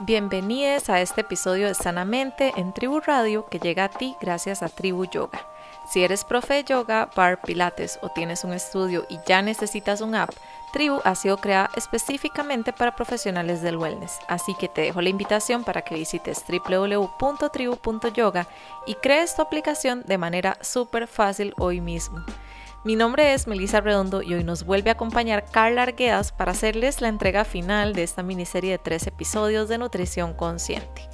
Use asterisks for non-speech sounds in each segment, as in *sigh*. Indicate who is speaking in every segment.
Speaker 1: Bienvenidos a este episodio de Sanamente en Tribu Radio que llega a ti gracias a Tribu Yoga. Si eres profe de yoga, bar, pilates o tienes un estudio y ya necesitas un app, Tribu ha sido creada específicamente para profesionales del wellness, así que te dejo la invitación para que visites www.tribu.yoga y crees tu aplicación de manera súper fácil hoy mismo. Mi nombre es Melissa Redondo y hoy nos vuelve a acompañar Carla Arguedas para hacerles la entrega final de esta miniserie de tres episodios de Nutrición Consciente.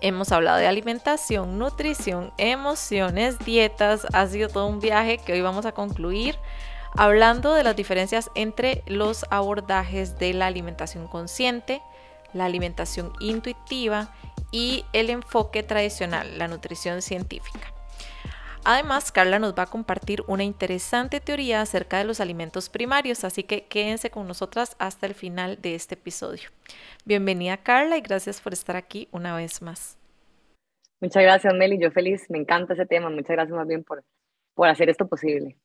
Speaker 1: Hemos hablado de alimentación, nutrición, emociones, dietas, ha sido todo un viaje que hoy vamos a concluir hablando de las diferencias entre los abordajes de la alimentación consciente, la alimentación intuitiva y el enfoque tradicional, la nutrición científica. Además, Carla nos va a compartir una interesante teoría acerca de los alimentos primarios, así que quédense con nosotras hasta el final de este episodio. Bienvenida Carla y gracias por estar aquí una vez más.
Speaker 2: Muchas gracias Meli, yo feliz, me encanta ese tema, muchas gracias más bien por, por hacer esto posible.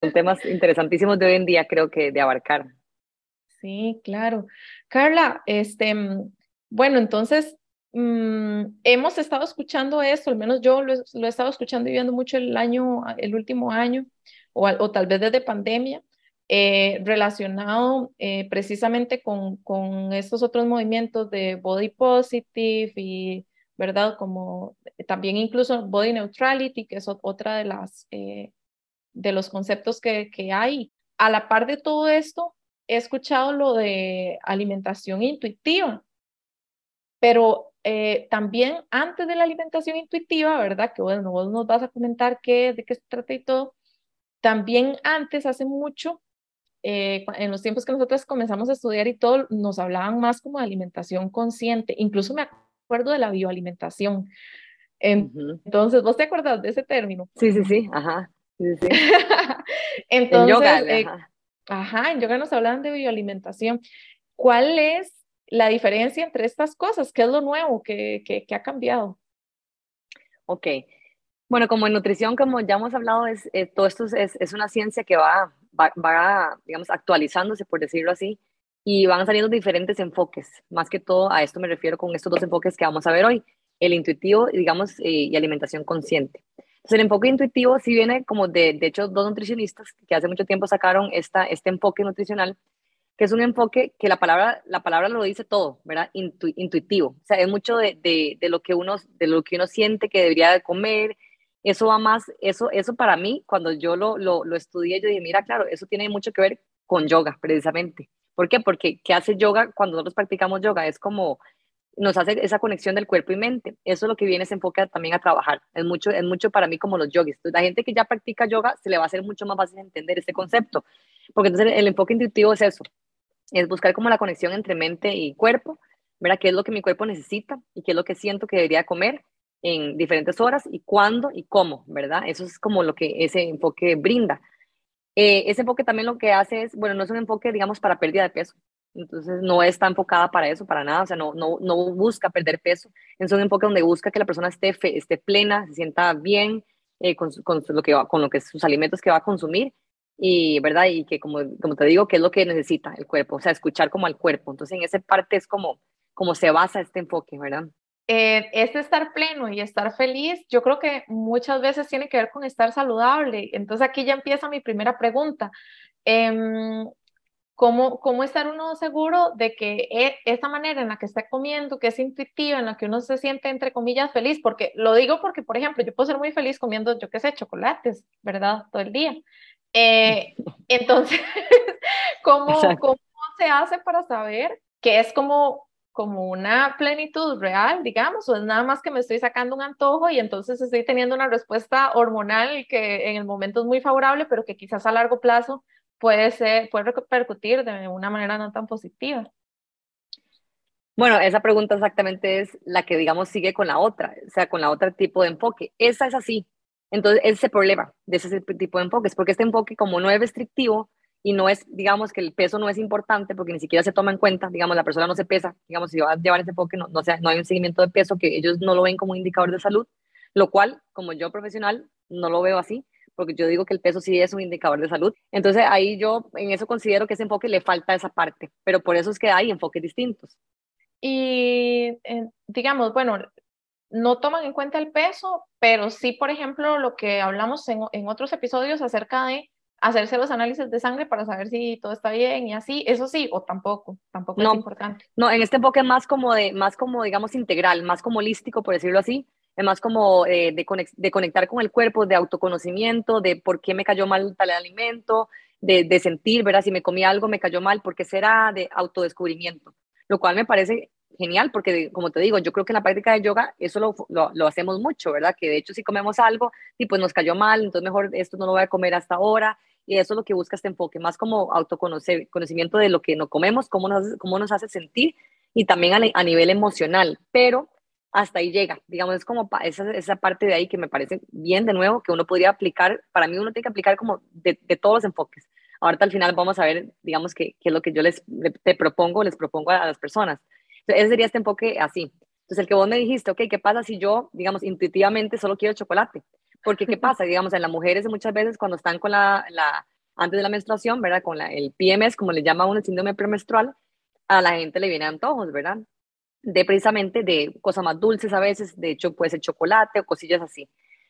Speaker 2: Son temas interesantísimos de hoy en día, creo que de abarcar.
Speaker 1: Sí, claro. Carla, este, bueno, entonces Mm, hemos estado escuchando esto, al menos yo lo, he estado escuchando y viendo mucho el año, el último año, o, o tal vez desde pandemia, eh, relacionado eh, precisamente con, con estos otros movimientos de body positive y, ¿verdad? Como también incluso body neutrality, que es otra de las, eh, de los conceptos que, que hay. A la par de todo esto, he escuchado lo de alimentación intuitiva, pero eh, también antes de la alimentación intuitiva, ¿verdad? Que bueno, vos nos vas a comentar qué, de qué se trata y todo. También antes, hace mucho, eh, en los tiempos que nosotros comenzamos a estudiar y todo, nos hablaban más como de alimentación consciente. Incluso me acuerdo de la bioalimentación. Entonces, ¿vos te acuerdas de ese término?
Speaker 2: Sí, sí, sí, ajá.
Speaker 1: Entonces, *laughs* en yoga, eh, ajá, en yoga nos hablaban de bioalimentación. ¿Cuál es la diferencia entre estas cosas? ¿Qué es lo nuevo que, que, ha cambiado?
Speaker 2: Ok. Bueno, como en nutrición, como ya hemos hablado, es, eh, todo esto es, es, una ciencia que va, va, digamos, actualizándose, por decirlo así, y van saliendo diferentes enfoques. Más que todo, a esto me refiero con estos dos enfoques que vamos a ver hoy, el intuitivo, digamos, eh, y alimentación consciente. Entonces, el enfoque intuitivo sí viene como de, de hecho, dos nutricionistas que hace mucho tiempo sacaron esta, este enfoque nutricional que es un enfoque que la palabra, la palabra lo dice todo, ¿verdad? intuitivo. O sea, es mucho de, de, lo que uno, de lo que uno siente que debería de comer. Eso va más, eso, eso para mí, cuando yo lo, lo, lo estudié, yo dije, mira, claro, eso tiene mucho que ver con yoga, precisamente. ¿Por qué? Porque ¿qué hace yoga cuando nosotros practicamos yoga? Es como nos hace esa conexión del cuerpo y mente. Eso es lo que viene ese enfoque también a trabajar. Es mucho, es mucho para mí como los yogis. la gente que ya practica yoga se le va a hacer mucho más fácil entender este concepto, porque entonces el enfoque intuitivo es eso, es buscar como la conexión entre mente y cuerpo, ¿verdad? ¿Qué es lo que mi cuerpo necesita y qué es lo que siento que debería comer en diferentes horas y cuándo y cómo, ¿verdad? Eso es como lo que ese enfoque brinda. Eh, ese enfoque también lo que hace es, bueno, no es un enfoque, digamos, para pérdida de peso. Entonces, no está enfocada para eso, para nada. O sea, no, no, no busca perder peso. Es un enfoque donde busca que la persona esté, esté plena, se sienta bien eh, con, con, lo que va, con lo que sus alimentos que va a consumir y, ¿verdad? Y que como, como te digo, ¿qué es lo que necesita el cuerpo? O sea, escuchar como al cuerpo. Entonces, en esa parte es como, como se basa este enfoque, ¿verdad?
Speaker 1: Eh, este estar pleno y estar feliz, yo creo que muchas veces tiene que ver con estar saludable. Entonces, aquí ya empieza mi primera pregunta. Eh, ¿Cómo, ¿Cómo estar uno seguro de que e, esta manera en la que está comiendo, que es intuitiva, en la que uno se siente, entre comillas, feliz? Porque lo digo porque, por ejemplo, yo puedo ser muy feliz comiendo, yo qué sé, chocolates, ¿verdad? Todo el día. Eh, *laughs* entonces, *laughs* ¿cómo, ¿cómo se hace para saber que es como, como una plenitud real, digamos, o es nada más que me estoy sacando un antojo y entonces estoy teniendo una respuesta hormonal que en el momento es muy favorable, pero que quizás a largo plazo puede ser, puede repercutir de una manera no tan positiva?
Speaker 2: Bueno, esa pregunta exactamente es la que, digamos, sigue con la otra, o sea, con la otra tipo de enfoque. Esa es así, entonces, ese problema de ese tipo de enfoques, porque este enfoque como no es restrictivo y no es, digamos, que el peso no es importante porque ni siquiera se toma en cuenta, digamos, la persona no se pesa, digamos, si va a llevar ese enfoque, no, no, sea, no hay un seguimiento de peso que ellos no lo ven como un indicador de salud, lo cual, como yo profesional, no lo veo así, porque yo digo que el peso sí es un indicador de salud. Entonces ahí yo en eso considero que ese enfoque le falta esa parte, pero por eso es que hay enfoques distintos.
Speaker 3: y eh, digamos, bueno, no toman en cuenta el peso, pero sí, por ejemplo, lo que hablamos en, en otros episodios acerca de hacerse los análisis de sangre para saber si todo está bien y así, eso sí, o tampoco, tampoco
Speaker 2: no,
Speaker 3: es importante.
Speaker 2: No, en este enfoque más como de, más como, digamos, integral, más como holístico, por decirlo así, es más como eh, de, de, conectar con el cuerpo, de autoconocimiento, de por qué me cayó mal tal alimento, de, de sentir, ¿verdad? Si me comí algo, me cayó mal, ¿por qué será? De autodescubrimiento, lo cual me parece genial porque, como te digo, yo creo que en la práctica de yoga eso lo, lo, lo, hacemos mucho, ¿verdad? Que de hecho si comemos algo y pues nos cayó mal, entonces mejor esto no lo voy a comer hasta ahora y eso es lo que busca este enfoque, más como autoconocimiento de lo que nos comemos, cómo nos, cómo nos hace sentir y también a, nivel emocional, pero hasta ahí llega, digamos, es como esa, esa parte de ahí que me parece bien de nuevo, que uno podría aplicar, para mí uno tiene que aplicar como de, todos los enfoques. Ahorita al final vamos a ver, digamos, qué, qué es lo que yo les te propongo, les propongo a, las personas. Entonces, ese sería este enfoque así. Entonces, el que vos me dijiste, ok, ¿qué pasa si yo, digamos, intuitivamente solo quiero chocolate? Porque, ¿qué *laughs* pasa? Digamos, en las mujeres muchas veces cuando están con la, la antes de la menstruación, ¿verdad? Con la, el PMS, como le llama uno el síndrome premenstrual, a la gente le vienen antojos, ¿verdad? De precisamente de cosas más dulces a veces, de hecho puede ser chocolate o cosillas así.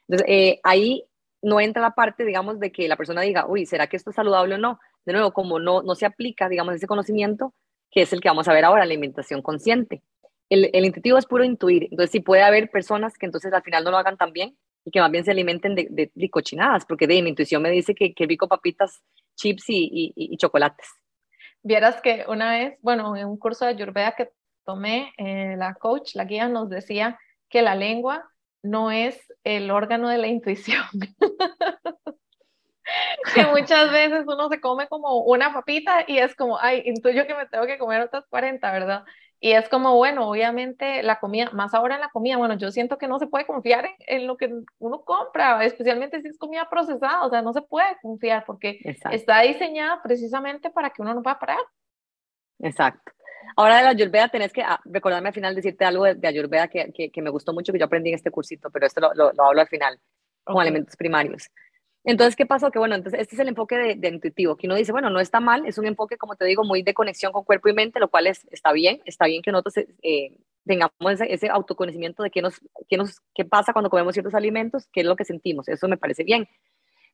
Speaker 2: Entonces, eh, ahí no entra la parte, digamos, de que la persona diga, uy, ¿será que esto es saludable o no? De nuevo, como no, no se aplica, digamos, ese conocimiento, que es el que vamos a ver ahora, la alimentación consciente. El, el intuitivo es puro intuir, entonces sí puede haber personas que entonces al final no lo hagan tan bien, y que más bien se alimenten de, de, cochinadas, porque de mi intuición me dice que, que rico papitas, chips y, y, chocolates.
Speaker 3: Vieras que una vez, bueno, en un curso de Ayurveda que tomé, eh, la coach, la guía nos decía que la lengua no es el órgano de la intuición. *laughs* *laughs* que muchas veces uno se come como una papita y es como, ay, intuyo que me tengo que comer otras 40, ¿verdad? Y es como, bueno, obviamente la comida, más ahora en la comida, bueno, yo siento que no se puede confiar en, lo que uno compra, especialmente si es comida procesada, o sea, no se puede confiar porque está diseñada precisamente para que uno no pueda parar.
Speaker 2: Exacto. Ahora de la Ayurveda tenés que ah, recordarme al final decirte algo de, Ayurveda que, que, me gustó mucho, que yo aprendí en este cursito, pero esto lo, lo, hablo al final, con alimentos primarios. Entonces, ¿qué pasó? Que bueno, entonces este es el enfoque de, intuitivo, que uno dice, bueno, no está mal, es un enfoque, como te digo, muy de conexión con cuerpo y mente, lo cual es, está bien, está bien que nosotros eh, tengamos ese, autoconocimiento de qué, nos, qué, nos, qué pasa cuando comemos ciertos alimentos, qué es lo que sentimos, eso me parece bien,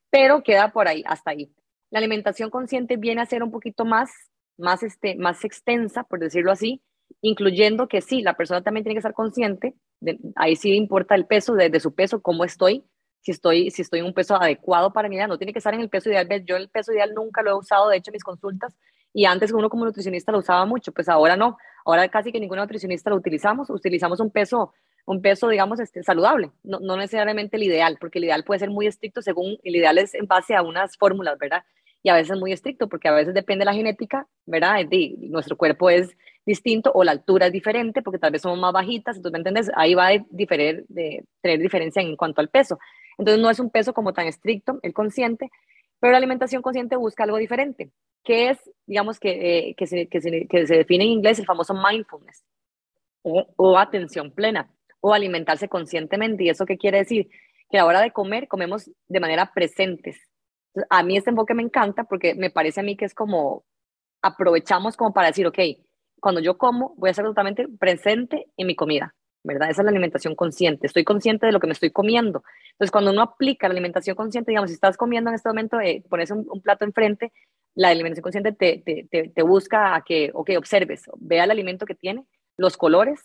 Speaker 2: pero queda por ahí, hasta ahí. La alimentación consciente viene a ser un poquito más, más, este, más extensa, por decirlo así, incluyendo que sí, la persona también tiene que estar consciente, de, ahí sí importa el peso, de, de su peso, cómo estoy, si estoy, si estoy en un peso adecuado para mi edad, no tiene que estar en el peso ideal. Yo el peso ideal nunca lo he usado, de hecho, en mis consultas, y antes uno como nutricionista lo usaba mucho, pues ahora no, ahora casi que ningún nutricionista lo utilizamos, utilizamos un peso, un peso, digamos, este, saludable, no, no necesariamente el ideal, porque el ideal puede ser muy estricto según, el ideal es en base a unas fórmulas, ¿verdad? Y a veces muy estricto, porque a veces depende de la genética, ¿verdad? De, nuestro cuerpo es distinto o la altura es diferente, porque tal vez somos más bajitas, entonces, ¿me entiendes? Ahí va a diferir, de, tener diferencia en cuanto al peso. Entonces no es un peso como tan estricto, el consciente, pero la alimentación consciente busca algo diferente, que es, digamos, que, eh, que, se, que, se, define en inglés el famoso mindfulness o, atención plena o alimentarse conscientemente. ¿Y eso qué quiere decir? Que a la hora de comer comemos de manera presentes. a mí este enfoque me encanta porque me parece a mí que es como aprovechamos como para decir, ok, cuando yo como voy a ser totalmente presente en mi comida. ¿Verdad? Esa es la alimentación consciente. Estoy consciente de lo que me estoy comiendo. Entonces, cuando uno aplica la alimentación consciente, digamos, si estás comiendo en este momento, eh, pones un, plato enfrente, la alimentación consciente te, te, te, busca a que, ok, observes, vea el alimento que tiene, los colores,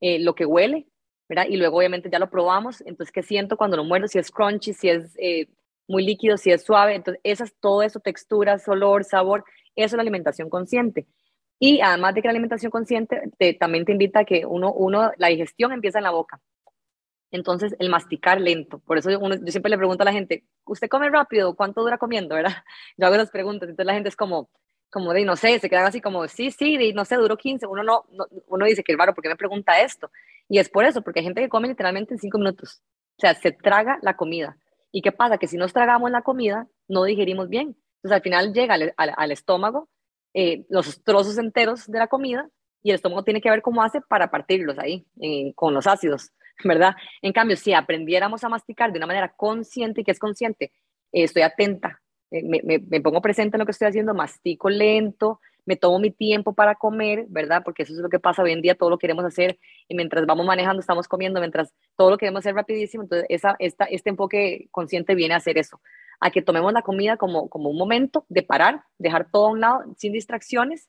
Speaker 2: eh, lo que huele, ¿verdad? Y luego, obviamente, ya lo probamos. Entonces, ¿qué siento cuando lo muerdo? Si es crunchy, si es eh, muy líquido, si es suave. Entonces, esas, todo eso, texturas, olor, sabor, eso es la alimentación consciente. Y además de que la alimentación consciente también te invita a que uno, uno, la digestión empieza en la boca. Entonces, el masticar lento. Por eso yo, siempre le pregunto a la gente, ¿usted come rápido? ¿Cuánto dura comiendo? ¿verdad? *laughs* Yo hago esas preguntas. Entonces la gente es como, como de, no sé, se quedan así como, sí, sí, de, no sé, duró 15. Uno, no, uno dice, que raro, ¿por qué me pregunta esto? Y es por eso, porque hay gente que come literalmente en cinco minutos. O sea, se traga la comida. ¿Y qué pasa? Que si nos tragamos la comida, no digerimos bien. Entonces, al final llega al estómago eh, los trozos enteros de la comida y el estómago tiene que ver cómo hace para partirlos ahí con los ácidos, ¿verdad? En cambio, si aprendiéramos a masticar de una manera consciente y que es consciente, eh, estoy atenta, eh, me, me, pongo presente en lo que estoy haciendo, mastico lento, me tomo mi tiempo para comer, ¿verdad? Porque eso es lo que pasa hoy en día, todo lo queremos hacer y mientras vamos manejando estamos comiendo, mientras todo lo queremos hacer rapidísimo, entonces esa, esta, este enfoque consciente viene a hacer eso, a que tomemos la comida como, como un momento de parar, dejar todo a un lado, sin distracciones,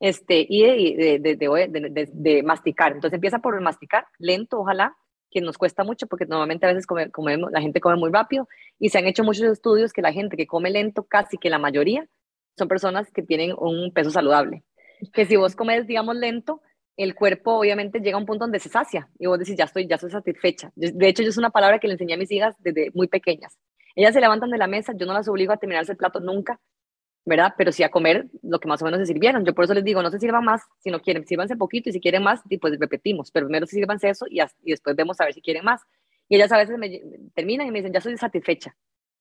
Speaker 2: este, y de, de, de, masticar. Entonces empieza por masticar, lento, ojalá, que nos cuesta mucho porque normalmente a veces comemos, la gente come muy rápido y se han hecho muchos estudios que la gente que come lento, casi que la mayoría, son personas que tienen un peso saludable. Que si vos comes, digamos, lento, el cuerpo obviamente llega a un punto donde se sacia y vos decís, ya estoy, ya estoy satisfecha. De hecho, yo es una palabra que le enseñé a mis hijas desde muy pequeñas. Ellas se levantan de la mesa, yo no las obligo a terminarse el plato nunca, ¿verdad? Pero sí a comer lo que más o menos se sirvieron. Yo por eso les digo, no se sirvan más, si no quieren, sírvanse poquito y si quieren más, pues repetimos, pero primero sírvanse eso y, y después vemos a ver si quieren más. Y ellas a veces me terminan y me dicen, ya estoy satisfecha.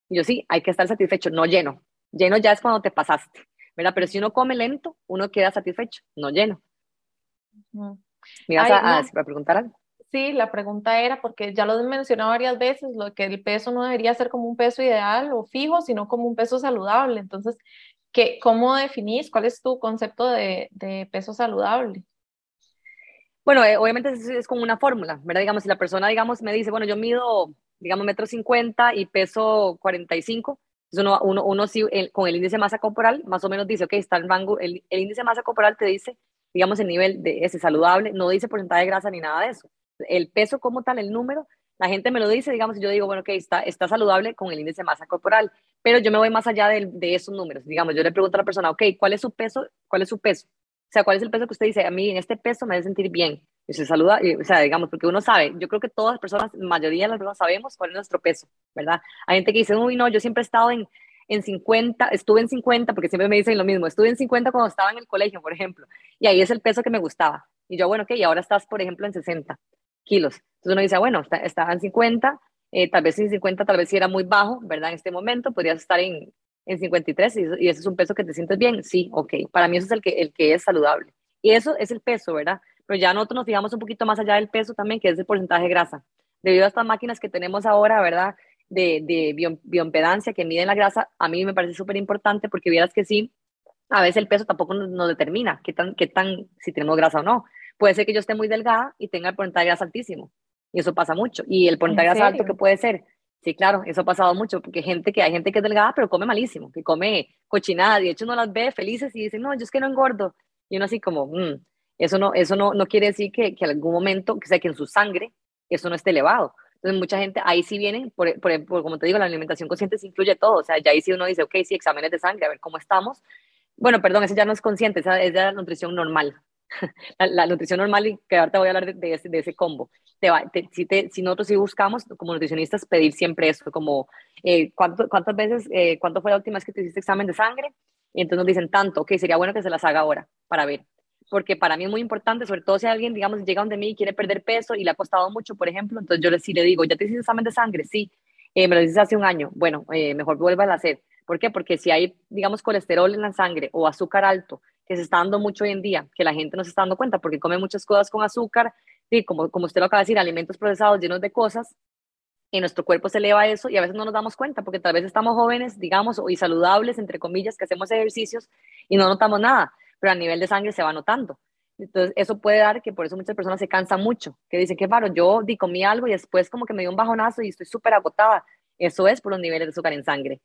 Speaker 2: Y yo sí, hay que estar satisfecho, no lleno. Lleno ya es cuando te pasaste, ¿verdad? Pero si uno come lento, uno queda satisfecho, no lleno. ¿Me vas a, preguntar algo?
Speaker 3: Sí, la pregunta era, porque ya lo he mencionado varias veces, lo que el peso no debería ser como un peso ideal o fijo, sino como un peso saludable. Entonces, ¿qué, ¿cómo definís? ¿Cuál es tu concepto de, peso saludable?
Speaker 2: Bueno, eh, obviamente es, es, como una fórmula, ¿verdad? Digamos, si la persona, digamos, me dice, bueno, yo mido, digamos, metro cincuenta y peso 45, entonces uno, uno, sí, con el índice de masa corporal, más o menos dice, ok, está el rango, el, el, índice de masa corporal te dice, digamos, el nivel de ese saludable, no dice porcentaje de grasa ni nada de eso. El peso como tal, el número, la gente me lo dice, digamos, yo digo, bueno, ok, está, está saludable con el índice de masa corporal, pero yo me voy más allá de, esos números. Digamos, yo le pregunto a la persona, ok, ¿cuál es su peso? ¿Cuál es su peso? O sea, ¿cuál es el peso que usted dice? A mí en este peso me hace sentir bien. Y se saluda, o sea, digamos, porque uno sabe, yo creo que todas las personas, mayoría de las personas sabemos cuál es nuestro peso, ¿verdad? Hay gente que dice, uy, no, yo siempre he estado en, en 50, estuve en 50, porque siempre me dicen lo mismo, estuve en 50 cuando estaba en el colegio, por ejemplo, y ahí es el peso que me gustaba. Y yo, bueno, ok, y ahora estás, por ejemplo, en 60 kilos. Entonces uno dice, bueno, está, estaba en 50, eh, tal vez en 50, tal vez si era muy bajo, ¿verdad? En este momento podrías estar en, en 53 y, y, ese es un peso que te sientes bien. Sí, ok, para mí eso es el que, el que es saludable. Y eso es el peso, ¿verdad? Pero ya nosotros nos fijamos un poquito más allá del peso también, que es el porcentaje de grasa. Debido a estas máquinas que tenemos ahora, ¿verdad? de, de bioimpedancia que miden la grasa, a mí me parece súper importante porque vieras que sí, a veces el peso tampoco nos, determina qué tan, qué tan, si tenemos grasa o no. Puede ser que yo esté muy delgada y tenga el porcentaje de grasa altísimo. Y eso pasa mucho. Y el porcentaje de grasa alto que puede ser. Sí, claro, eso ha pasado mucho, porque gente que, hay gente que es delgada, pero come malísimo, que come cochinada, y de hecho uno las ve felices y dice, no, yo es que no engordo. Y uno así como, mm, eso no, eso no, no quiere decir que, que algún momento, que sea que en su sangre, eso no esté elevado. Entonces, mucha gente, ahí sí vienen, por, por, como te digo, la alimentación consciente se incluye todo. O sea, ya ahí sí uno dice, ok, sí, exámenes de sangre, a ver cómo estamos. Bueno, perdón, eso ya no es consciente, esa es la nutrición normal. *laughs* la, nutrición normal, y que ahorita voy a hablar de, ese, combo. Te va, si, te, si, nosotros sí buscamos, como nutricionistas, pedir siempre eso, como, eh, ¿cuánto, ¿cuántas veces, eh, cuánto fue la última vez que te hiciste examen de sangre? Y entonces nos dicen tanto, ok, sería bueno que se las haga ahora, para ver porque para mí es muy importante, sobre todo si alguien, digamos, llega donde mí y quiere perder peso y le ha costado mucho, por ejemplo, entonces yo le, le digo, ¿ya te hiciste examen de sangre? Sí, eh, me lo hiciste hace un año, bueno, eh, mejor vuelva a hacer. ¿Por qué? Porque si hay, digamos, colesterol en la sangre o azúcar alto, que se está dando mucho hoy en día, que la gente no se está dando cuenta porque come muchas cosas con azúcar, y como, como usted lo acaba de decir, alimentos procesados llenos de cosas, y nuestro cuerpo se eleva eso y a veces no nos damos cuenta porque tal vez estamos jóvenes, digamos, y saludables, entre comillas, que hacemos ejercicios y no notamos nada pero a nivel de sangre se va notando. Entonces, eso puede dar que por eso muchas personas se cansan mucho, que dicen que, paro, yo di, comí algo y después como que me dio un bajonazo y estoy súper agotada. Eso es por los niveles de azúcar en sangre.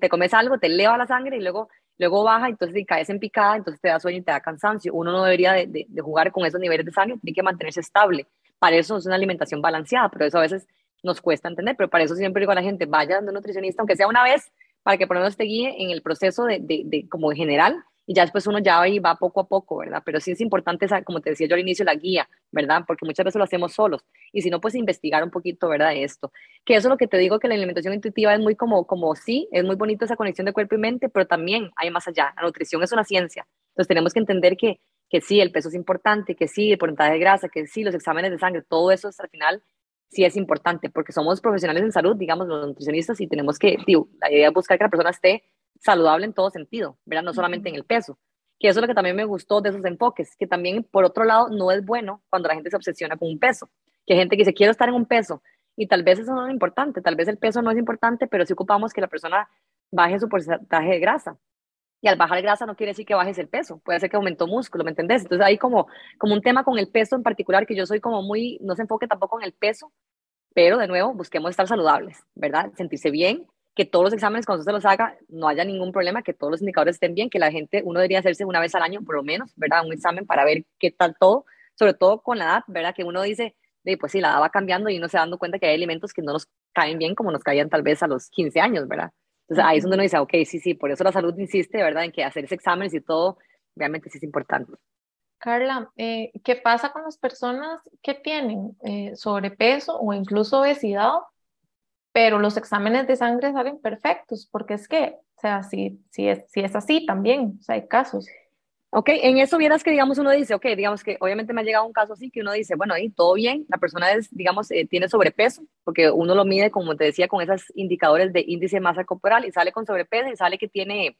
Speaker 2: te comes algo, te eleva la sangre y luego, luego baja, entonces y caes en picada, entonces te da sueño y te da cansancio. Uno no debería de, de, jugar con esos niveles de sangre, tiene que mantenerse estable. Para eso es una alimentación balanceada, pero eso a veces nos cuesta entender, pero para eso siempre digo a la gente, vaya a un nutricionista, aunque sea una vez, para que por lo menos te guíe en el proceso de, de, de como en general, y ya después uno ya y va poco a poco, ¿verdad? Pero sí es importante, esa, como te decía yo al inicio, la guía, ¿verdad? Porque muchas veces lo hacemos solos y si no, pues investigar un poquito, ¿verdad? Esto. Que eso es lo que te digo, que la alimentación intuitiva es muy como, como sí, es muy bonito esa conexión de cuerpo y mente, pero también hay más allá. La nutrición es una ciencia. Entonces tenemos que entender que, que sí, el peso es importante, que sí, el porcentaje de grasa, que sí, los exámenes de sangre, todo eso al final sí es importante porque somos profesionales en salud, digamos, los nutricionistas, y tenemos que, digo, la idea es buscar que la persona esté saludable en todo sentido, ¿verdad? No solamente en el peso. Que eso es lo que también me gustó de esos enfoques, que también, por otro llado, no es bueno cuando la gente se obsesiona con un peso. Que hay gente que dice, quiero estar en un peso, y tal vez eso no es importante, tal vez el peso no es importante, pero sí ocupamos que la persona baje su porcentaje de grasa. Y al bajar grasa no quiere decir que bajes el peso, puede ser que aumentó músculo, ¿me entendés? Entonces hay como, como un tema con el peso en particular que yo soy como muy, no se enfoque tampoco en el peso, pero de nuevo, busquemos estar saludables, ¿verdad? Sentirse bien, que todos los exámenes cuando usted los haga no haya ningún problema, que todos los indicadores estén bien, que la gente, uno debería hacerse una vez al año por lo menos, ¿verdad? Un examen para ver qué tal todo, sobre todo con la edad, ¿verdad? Que uno dice, pues sí, la edad va cambiando y uno se da dando cuenta que hay alimentos que no nos caen bien como nos caían tal vez a los 15 años, ¿verdad? Entonces ahí es donde uno dice, ok, sí, sí, por eso la salud insiste, ¿verdad? En que hacer ese exámenes y todo, realmente sí es importante.
Speaker 3: Carla, eh, ¿qué pasa con las personas que tienen eh, sobrepeso o incluso obesidad pero los exámenes de sangre salen perfectos, porque es que, o sea, si, si, es, si es así también, o sea, hay casos.
Speaker 2: Ok, en eso vieras que, digamos, uno dice, ok, digamos que obviamente me ha llegado un caso así que uno dice, bueno, ahí todo bien, la persona es, digamos, eh, tiene sobrepeso, porque uno lo mide, como te decía, con esos indicadores de índice de masa corporal y sale con sobrepeso y sale que tiene,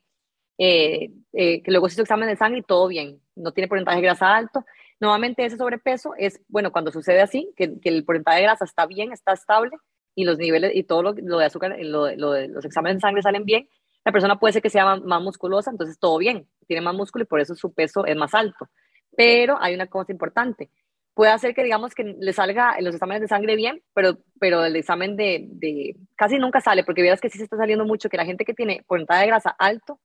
Speaker 2: eh, eh, que luego se hizo examen de sangre y todo bien, no tiene porcentaje de grasa alto. Nuevamente ese sobrepeso es, bueno, cuando sucede así, que, que el porcentaje de grasa está bien, está estable, y los niveles y todo lo, de azúcar, lo, de los exámenes de sangre salen bien, la persona puede ser que sea más, musculosa, entonces todo bien, tiene más músculo y por eso su peso es más alto. Pero hay una cosa importante, puede hacer que digamos que le salga los exámenes de sangre bien, pero, pero el examen de, de casi nunca sale, porque veas que sí se está saliendo mucho, que la gente que tiene porcentaje de grasa alto,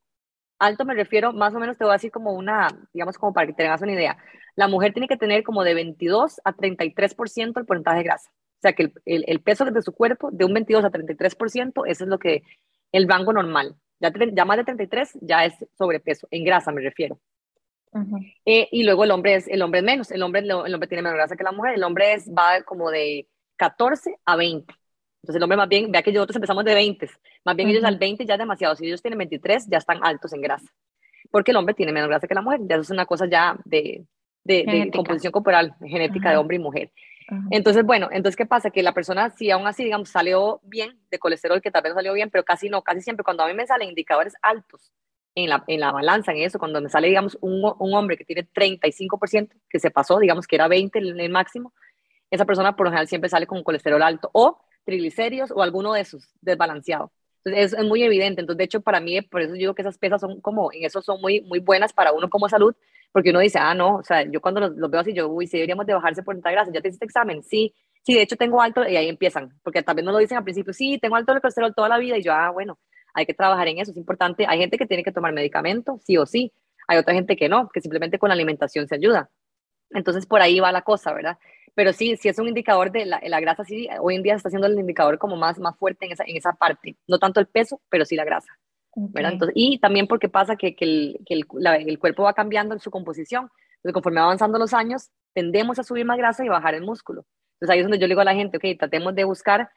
Speaker 2: alto me refiero, más o menos te voy a decir como una, digamos como para que tengas una idea, la mujer tiene que tener como de 22 a 33% el porcentaje de grasa. O sea, que el, el, peso de su cuerpo, de un 22 a 33%, eso es lo que el rango normal. Ya, ya más de 33 ya es sobrepeso, en grasa me refiero. Eh, y luego el hombre es el hombre es menos, el hombre, el hombre tiene menos grasa que la mujer, el hombre es, va como de 14 a 20. Entonces el hombre más bien, vea que nosotros empezamos de 20, más bien ellos al 20 ya es demasiado, si ellos tienen 23 ya están altos en grasa, porque el hombre tiene menos grasa que la mujer, ya eso es una cosa ya de, de, de composición corporal, genética de hombre y mujer. Entonces, bueno, entonces, ¿qué pasa? Que la persona, si aún así, digamos, salió bien de colesterol, que tal vez salió bien, pero casi no, casi siempre, cuando a mí me salen indicadores altos en la, en la balanza, en eso, cuando me sale, digamos, un, un hombre que tiene 35%, que se pasó, digamos, que era 20 el, el máximo, esa persona por lo general siempre sale con colesterol alto o triglicéridos o alguno de esos desbalanceado. Entonces, es, es, muy evidente. Entonces, de hecho, para mí, por eso digo que esas pesas son como, en eso son muy, muy buenas para uno como salud, porque uno dice, ah, no, o sea, yo cuando los, veo así, yo, uy, sí deberíamos de bajarse por tanta grasa, ya te hiciste examen, sí, sí, de hecho tengo alto, y ahí empiezan, porque también no lo dicen al principio, sí, tengo alto el colesterol toda la vida, y yo, ah, bueno, hay que trabajar en eso, es importante, hay gente que tiene que tomar medicamento, sí o sí, hay otra gente que no, que simplemente con la alimentación se ayuda. Entonces, por ahí va la cosa, ¿verdad? Pero sí, sí es un indicador de la, la grasa, sí, hoy en día está siendo el indicador como más, más fuerte en esa, en esa parte, no tanto el peso, pero sí la grasa. Entonces, y también porque pasa que, que, el, que el, el, cuerpo va cambiando en su composición. Entonces, conforme avanzando los años, tendemos a subir más grasa y bajar el músculo. Entonces, ahí es donde yo le digo a la gente, ok, tratemos de buscar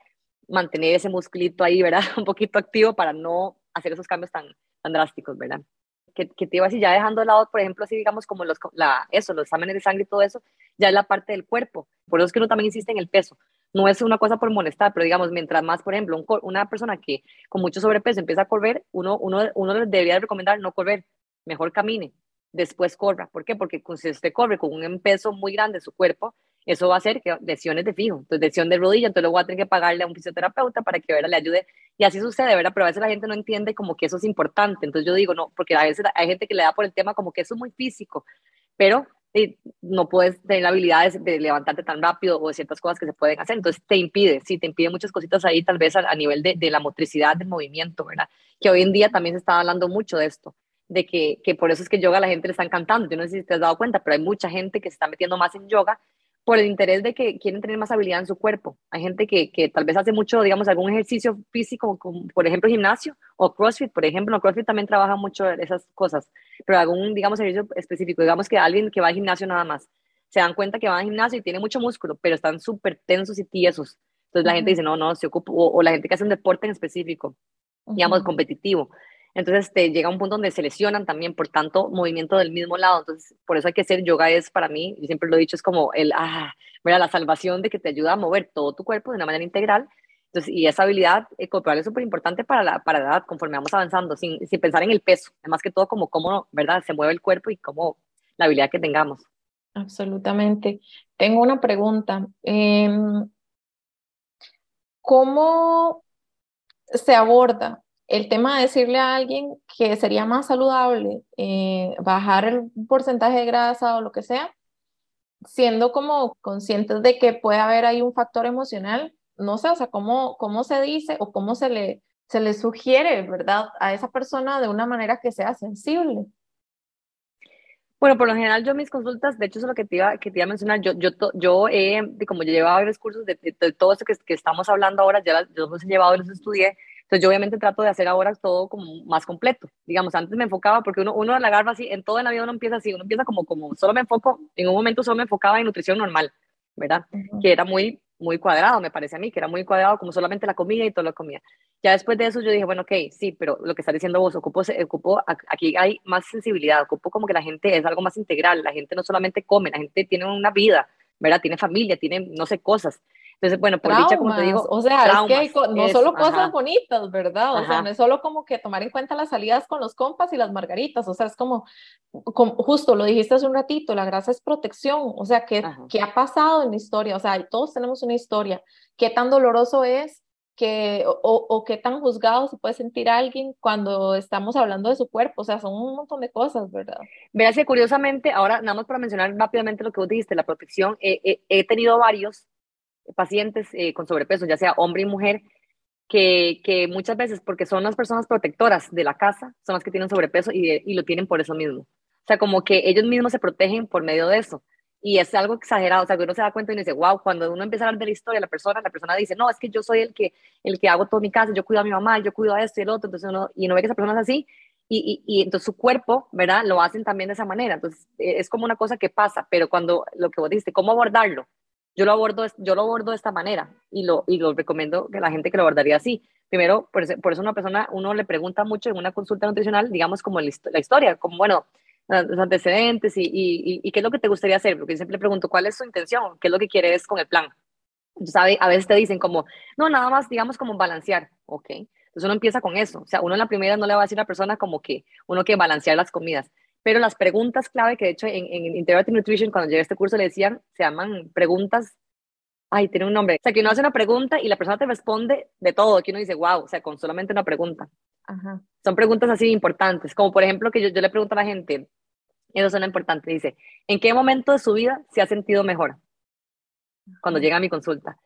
Speaker 2: mantener ese musculito ahí, ¿verdad? *laughs* Un poquito activo para no hacer esos cambios tan, tan drásticos, ¿verdad? Que, que te iba así, ya dejando de lado, por ejemplo, así digamos como los, la, eso, los exámenes de sangre y todo eso, ya es la parte del cuerpo. Por eso es que uno también insiste en el peso. No es una cosa por molestar, pero digamos, mientras más, por ejemplo, una persona que con mucho sobrepeso empieza a correr, uno, uno, uno debería recomendar no correr, mejor camine, después corra. ¿Por qué? Porque si usted corre con un peso muy grande en su cuerpo, eso va a hacer que lesiones de fijo, entonces lesión de rodilla, entonces luego va a tener que pagarle a un fisioterapeuta para que le ayude y así sucede, ¿verdad? Pero a veces la gente no entiende como que eso es importante, entonces yo digo, no, porque a veces hay gente que le da por el tema como que eso es muy físico, pero no puedes tener la habilidad de, levantarte tan rápido o de ciertas cosas que se pueden hacer, entonces te impide, sí, te impide muchas cositas ahí, tal vez a, nivel de, de, la motricidad del movimiento, ¿verdad? Que hoy en día también se está hablando mucho de esto, de que, que por eso es que yoga a la gente le está encantando, yo no sé si te has dado cuenta, pero hay mucha gente que se está metiendo más en yoga por el interés de que quieren tener más habilidad en su cuerpo. Hay gente que, que tal vez hace mucho, digamos, algún ejercicio físico, como por ejemplo gimnasio o CrossFit, por ejemplo. CrossFit también trabaja mucho esas cosas, pero algún, digamos, ejercicio específico. Digamos que alguien que va al gimnasio nada más, se dan cuenta que va al gimnasio y tiene mucho músculo, pero están súper tensos y tiesos. Entonces la gente dice, no, no, se ocupa, o, la gente que hace un deporte en específico, digamos, competitivo. Entonces te llega un punto donde se lesionan también por tanto movimiento del mismo lado. Entonces, por eso hay que hacer yoga es para mí, yo siempre lo he dicho, es como el, ah, la salvación de que te ayuda a mover todo tu cuerpo de una manera integral. Entonces, y esa habilidad eh, corporal es súper importante para la, para la edad, conforme vamos avanzando, sin, sin pensar en el peso, más que todo como cómo, ¿verdad? Se mueve el cuerpo y cómo la habilidad que tengamos.
Speaker 3: Absolutamente. Tengo una pregunta. Em, ¿Cómo se aborda
Speaker 1: el tema de decirle a alguien que sería más saludable eh, bajar el porcentaje de grasa o lo que sea, siendo como conscientes de que puede haber ahí un factor emocional, no sé, o sea, cómo, cómo se dice o cómo se le, se le sugiere, ¿verdad?, a esa persona de una manera que sea sensible.
Speaker 2: Bueno, por lo general yo mis consultas, de hecho eso es lo que te iba, que te iba a mencionar, yo, yo, yo he, como yo he llevado varios cursos de, todo esto que, estamos hablando ahora, ya los he llevado los estudié, entonces yo obviamente trato de hacer ahora todo como más completo. Digamos, antes me enfocaba, porque uno, uno la agarra así, en toda la vida uno empieza así, uno empieza como, como solo me enfoco, en un momento solo me enfocaba en nutrición normal, ¿verdad? Que era muy, muy cuadrado, me parece a mí, que era muy cuadrado como solamente la comida y toda la comida. Ya después de eso yo dije, bueno, ok, sí, pero lo que estás diciendo vos, ocupo, ocupo, aquí hay más sensibilidad, ocupo como que la gente es algo más integral, la gente no solamente come, la gente tiene una vida, ¿verdad? Tiene familia, tiene, no sé, cosas. Entonces, bueno, por dicha, como te digo,
Speaker 1: o sea, es que no solo cosas bonitas, ¿verdad? O sea, no es solo como que tomar en cuenta las salidas con los compas y las margaritas, o sea, es como, como justo lo dijiste hace un ratito, la grasa es protección, o sea, ¿qué, ¿qué ha pasado en la historia? O sea, todos tenemos una historia, ¿qué tan doloroso es? Que, o, o, qué tan juzgado se puede sentir alguien cuando estamos hablando de su cuerpo, o sea, son un montón de cosas, ¿verdad?
Speaker 2: Que curiosamente, ahora nada más para mencionar rápidamente lo que vos dijiste, la protección, he tenido varios pacientes eh, con sobrepeso, ya sea hombre y mujer, que, que, muchas veces, porque son las personas protectoras de la casa, son las que tienen sobrepeso y, y, lo tienen por eso mismo. O sea, como que ellos mismos se protegen por medio de eso. Y es algo exagerado, o sea, que uno se da cuenta y dice, wow, cuando uno empieza a hablar de la historia, la persona, la persona dice, no, es que yo soy el que, el que hago todo mi casa, yo cuido a mi mamá, yo cuido a esto y el otro, entonces uno, y no ve que esa persona es así, y, y, y, entonces su cuerpo, ¿verdad? Lo hacen también de esa manera. Entonces, e, es como una cosa que pasa, pero cuando lo que vos dijiste, ¿cómo abordarlo? Yo lo abordo, yo lo abordo de esta manera y lo, y lo recomiendo que la gente que lo abordaría así. Primero, por eso, por eso una persona, uno le pregunta mucho en una consulta nutricional, digamos, como la historia, como, bueno, los antecedentes y, y, qué es lo que te gustaría hacer, porque siempre le pregunto, ¿cuál es su intención? ¿Qué es lo que quieres con el plan? Entonces, a veces te dicen como, no, nada más, digamos, como balancear, ¿ok? Entonces uno empieza con eso, o sea, uno en la primera no le va a decir a la persona como que uno que balancear las comidas, pero las preguntas clave que de hecho en, en Integrative Nutrition, cuando llegué a este curso le decían, se llaman preguntas, ay, tiene un nombre, o sea, que uno hace una pregunta y la persona te responde de todo, que uno dice, wow, o sea, con solamente una pregunta. Ajá. Son preguntas así importantes, como por ejemplo que yo, yo le pregunto a la gente, eso es una importante, dice, ¿en qué momento de su vida se ha sentido mejor? Cuando llega a mi consulta.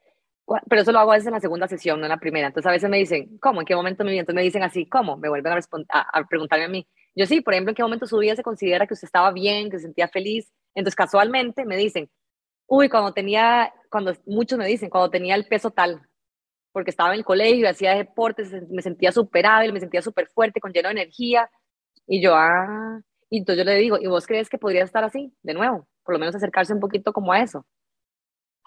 Speaker 2: Pero eso lo hago a veces en la segunda sesión, no en la primera. Entonces a veces me dicen, ¿cómo? ¿En qué momento me Entonces me dicen así, ¿cómo? Me vuelven a, a, a preguntarme a mí. Yo sí, por ejemplo, ¿en qué momento su vida se considera que usted estaba bien, que se sentía feliz? Entonces, casualmente me dicen, uy, cuando tenía, cuando muchos me dicen, cuando tenía el peso tal, porque estaba en el colegio, hacía deportes, me sentía súper hábil, me sentía súper fuerte, con lleno de energía. Y yo, ah, y entonces yo le digo, ¿y vos crees que podría estar así? De nuevo, por lo menos acercarse un poquito como a eso.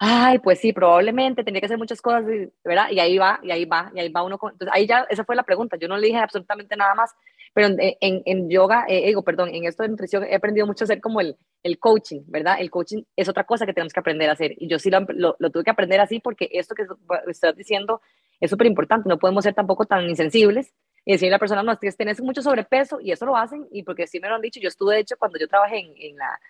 Speaker 2: Ay, pues sí, probablemente tendría que hacer muchas cosas, ¿verdad? Y ahí va, y ahí va, y ahí va uno. Con... Entonces ahí ya, esa fue la pregunta. Yo no le dije absolutamente nada más. Pero en, en, yoga, eh, digo, perdón, en esto de nutrición he aprendido mucho a hacer como el, el coaching, ¿verdad? El coaching es otra cosa que tenemos que aprender a hacer. Y yo sí lo, lo, tuve que aprender así porque esto que estás diciendo es súper importante. No podemos ser tampoco tan insensibles y decirle a la persona, no, es que tenés mucho sobrepeso y eso lo hacen. Y porque sí me lo han dicho, yo estuve, de hecho, cuando yo trabajé en, en la,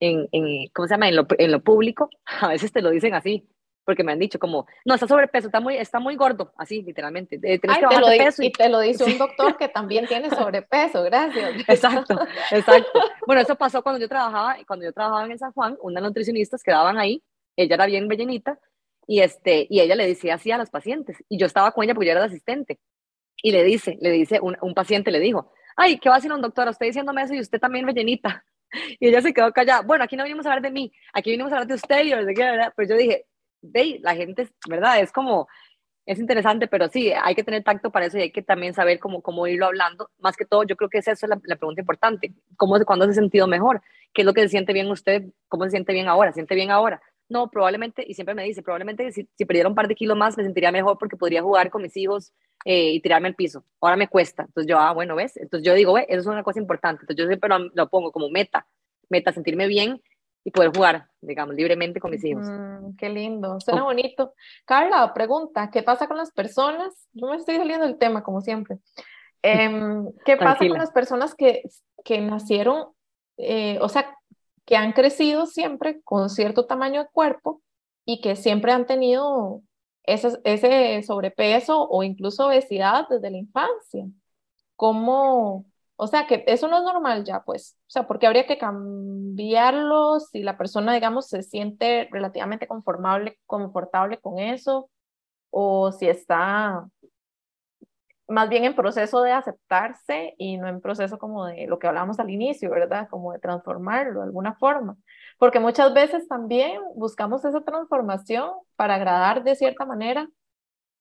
Speaker 2: en, en, ¿cómo se llama? En lo, en lo público, *laughs* a veces te lo dicen así porque me han dicho como, no, está sobrepeso, está muy, está muy gordo, así literalmente.
Speaker 1: Ay, que te lo peso y... te lo dice un doctor que también tiene sobrepeso, gracias. *laughs*
Speaker 2: Exacto, exacto. Bueno, eso pasó cuando yo trabajaba, cuando yo trabajaba en San Juan, unas nutricionistas quedaban ahí, ella era bien bellenita, y, este, y ella le decía así a los pacientes, y yo estaba con ella porque yo era la asistente, y le dice, le dice, un, un paciente le dijo, ay, ¿qué va a decir un doctor? Usted diciéndome eso y usted también bellenita. Y ella se quedó callada. Bueno, aquí no vinimos a hablar de mí, aquí vinimos a hablar de usted y de qué, ¿verdad? Pues yo dije, ve, la gente, ¿verdad? Es como, es interesante, pero sí, hay que tener tacto para eso y hay que también saber cómo, cómo irlo hablando. Más que todo, yo creo que es la, la pregunta importante. ¿Cómo, ¿Cuándo se ha sentido mejor? ¿Qué es lo que se siente bien usted? ¿Cómo se siente bien ahora? ¿Siente bien ahora? No, probablemente, y siempre me dice, probablemente si, si perdiera un par de kilos más me sentiría mejor porque podría jugar con mis hijos eh, y tirarme al piso. Ahora me cuesta. Entonces yo, ah, bueno, ¿ves? Entonces yo digo, ve, eso es una cosa importante. Entonces yo siempre lo, lo pongo como meta, meta, sentirme bien y poder jugar, digamos, libremente con mis hijos.
Speaker 1: Mm, qué lindo, suena bonito. Carla, pregunta, ¿qué pasa con las personas? Yo me estoy saliendo del tema, como siempre. *laughs* Em, ¿Qué pasa con las personas que, que nacieron, eh, o sea, que han crecido siempre con cierto tamaño de cuerpo y que siempre han tenido ese, ese sobrepeso o incluso obesidad desde la infancia. ¿Cómo, o sea, que eso no es normal ya, pues. O sea, porque habría que cambiarlo si la persona, digamos, se siente relativamente conformable, confortable con eso, o si está más bien en proceso de aceptarse y no en proceso como de lo que hablamos al inicio, ¿verdad? Como de transformarlo de alguna forma. Porque muchas veces también buscamos esa transformación para agradar de cierta manera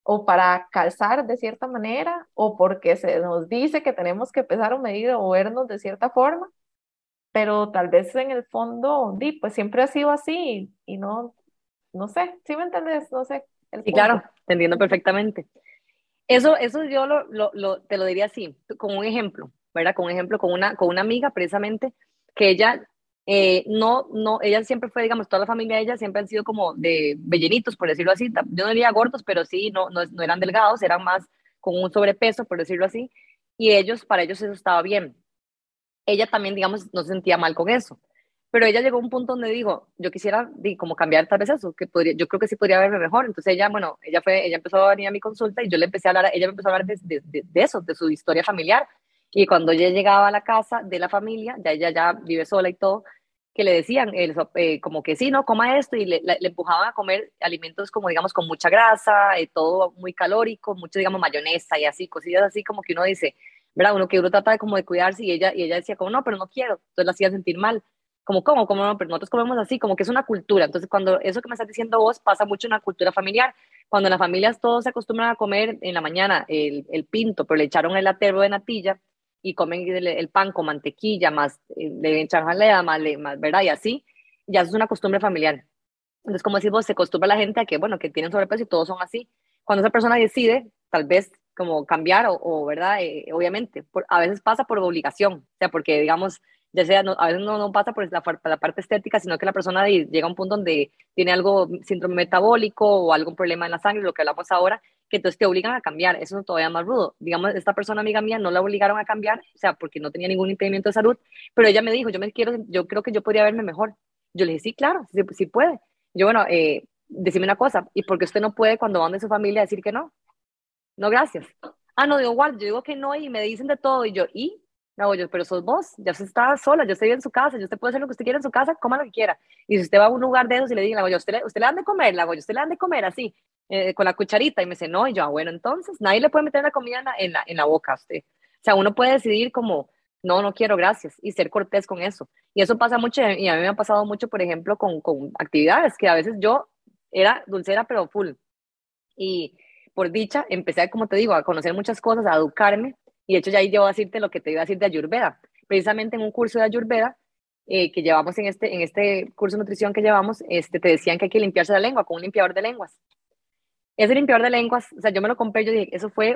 Speaker 1: o para calzar de cierta manera, o porque se nos dice que tenemos que pesar o medir o vernos de cierta forma, pero tal vez en el fondo, di, pues siempre ha sido así y, no, no sé, ¿sí me entiendes? No sé.
Speaker 2: Sí, claro, te entiendo perfectamente. Eso, eso yo lo, lo, te lo diría así, con un ejemplo, ¿verdad? Con un ejemplo, con una, con una amiga precisamente, que ella eh, no, no, ella siempre fue, digamos, toda la familia de ella siempre han sido como de bellenitos, por decirlo así. Yo no diría gordos, pero sí, no, no, no eran delgados, eran más con un sobrepeso, por decirlo así. Y ellos, para ellos eso estaba bien. Ella también, digamos, no se sentía mal con eso. Pero ella llegó a un punto donde dijo, yo quisiera como cambiar tal vez eso, que podría, yo creo que sí podría verme mejor. Entonces ella, bueno, ella fue, ella empezó a venir a mi consulta y yo le empecé a hablar, ella me empezó a hablar de, de, de, de eso, de su historia familiar. Y cuando ella llegaba a la casa de la familia, ya ella ya vive sola y todo, que le decían eh, como que sí, no, coma esto y le, le, empujaban a comer alimentos como digamos con mucha grasa, eh, todo muy calórico, mucho digamos mayonesa y así, cosillas así como que uno dice, ¿verdad? Uno que uno trata de como de cuidarse y ella, y ella decía como no, pero no quiero, entonces la hacía sentir mal, como cómo, cómo no, pero nosotros comemos así, como que es una cultura, entonces cuando eso que me estás diciendo vos pasa mucho en una cultura familiar, cuando en las familias todos se acostumbran a comer en la mañana el, el pinto, pero le echaron el atero de natilla, y comen el, pan con mantequilla, más eh, le echan jalea, más, más, ¿verdad? Y así, ya es una costumbre familiar. Entonces, como decimos, se acostumbra la gente a que, bueno, que tienen sobrepeso y todos son así. Cuando esa persona decide, tal vez, como cambiar o, ¿verdad? Eh, obviamente, a veces pasa por obligación, o sea, porque, digamos, ya sea, a veces no, no pasa por la, la, parte estética, sino que la persona llega a un punto donde tiene algo, síndrome metabólico o algún problema en la sangre, lo que hablamos ahora, que entonces te obligan a cambiar, eso es todavía más rudo. Digamos, esta persona amiga mía no la obligaron a cambiar, o sea, porque no tenía ningún impedimento de salud, pero ella me dijo, yo me quiero, yo creo que yo podría verme mejor. Yo le dije, sí, claro, sí, puede. Yo, bueno, eh, decime una cosa, ¿y por qué usted no puede cuando van de su familia decir que no? No, gracias. Ah, no, digo, igual, yo digo que no y me dicen de todo y yo, ¿y? No, yo, pero sos vos, ya usted está sola, yo estoy en su casa, yo usted puede hacer lo que usted quiera en su casa, coma lo que quiera. Y si usted va a un lugar de esos y le digan, usted, le, usted le dan de comer, la usted le dan de comer así, eh, con la cucharita, y me dice, no, y yo, ah, bueno, entonces, nadie le puede meter la comida en la, en la, boca a usted. O sea, uno puede decidir como, no, no quiero, gracias, y ser cortés con eso. Y eso pasa mucho, y a mí me ha pasado mucho, por ejemplo, con, con actividades, que a veces yo era dulcera, pero full. Y por dicha, empecé, como te digo, a conocer muchas cosas, a educarme, y de hecho ya ahí yo voy a decirte lo que te iba a decir de Ayurveda precisamente en un curso de Ayurveda eh, que llevamos en este, en este curso de nutrición que llevamos, este, te decían que hay que limpiarse la lengua con un limpiador de lenguas. Ese limpiador de lenguas, o sea, yo me lo compré, yo dije, eso fue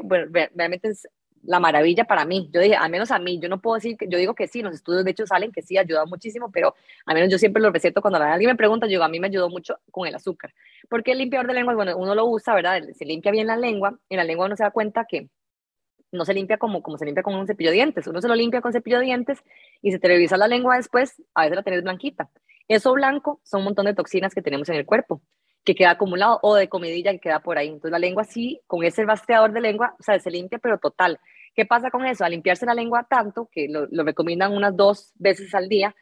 Speaker 2: realmente es la maravilla para mí. Yo dije, al menos a mí, yo no puedo decir yo digo que sí, los estudios de hecho salen que sí, ayuda muchísimo, pero al menos yo siempre lo receto cuando alguien me pregunta, yo digo, a mí me ayudó mucho con el azúcar. Porque el limpiador de lenguas, bueno, uno lo usa, ¿verdad? Se limpia bien la lengua, en la lengua uno se da cuenta que no se limpia como, como se limpia con un cepillo de dientes. Uno se lo limpia con cepillo de dientes y se te revisa la lengua después, a veces la tenés blanquita. Eso blanco son un montón de toxinas que tenemos en el cuerpo, que queda acumulado, o de comidilla que queda por ahí. Entonces la lengua sí, con ese rastreador de lengua, o sea, se limpia, pero total. ¿Qué pasa con eso? Al limpiarse la lengua tanto, que lo, recomiendan unas dos veces al día,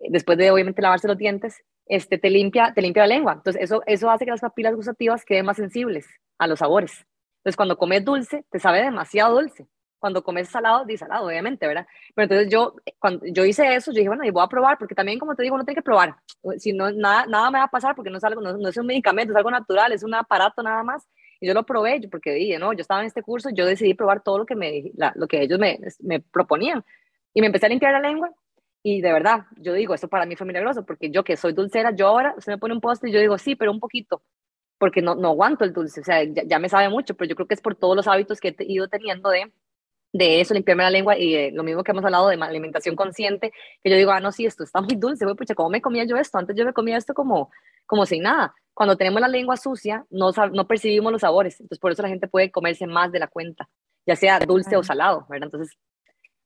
Speaker 2: eh, después de obviamente lavarse los dientes, este, te, limpia, te limpia la lengua. Entonces eso, eso hace que las papilas gustativas queden más sensibles a los sabores. Entonces, cuando comes dulce, te sabe demasiado dulce. Cuando comes salado, di salado, obviamente, ¿verdad? Pero entonces yo, cuando yo hice eso, yo dije, bueno, y voy a probar, porque también, como te digo, uno tiene que probar. Si no, nada, nada me va a pasar porque no es, algo, no, es un medicamento, es algo natural, es un aparato nada más. Y yo lo probé, porque dije, no, yo estaba en este curso, yo decidí probar todo lo que, me, lo que ellos me, me proponían. Y me empecé a limpiar la lengua y de verdad, yo digo, esto para mí fue milagroso, porque yo que soy dulcera, yo ahora, se me pone un postre y yo digo, sí, pero un poquito porque no, no aguanto el dulce, o sea, ya, me sabe mucho, pero yo creo que es por todos los hábitos que he ido teniendo de, de eso, limpiarme la lengua y lo mismo que hemos hablado de alimentación consciente, que yo digo, ah, no, sí, esto está muy dulce, güey, pucha, ¿cómo me comía yo esto? Antes yo me comía esto como, como sin nada. Cuando tenemos la lengua sucia, no, no percibimos los sabores, entonces por eso la gente puede comerse más de la cuenta, ya sea dulce o salado, ¿verdad? Entonces,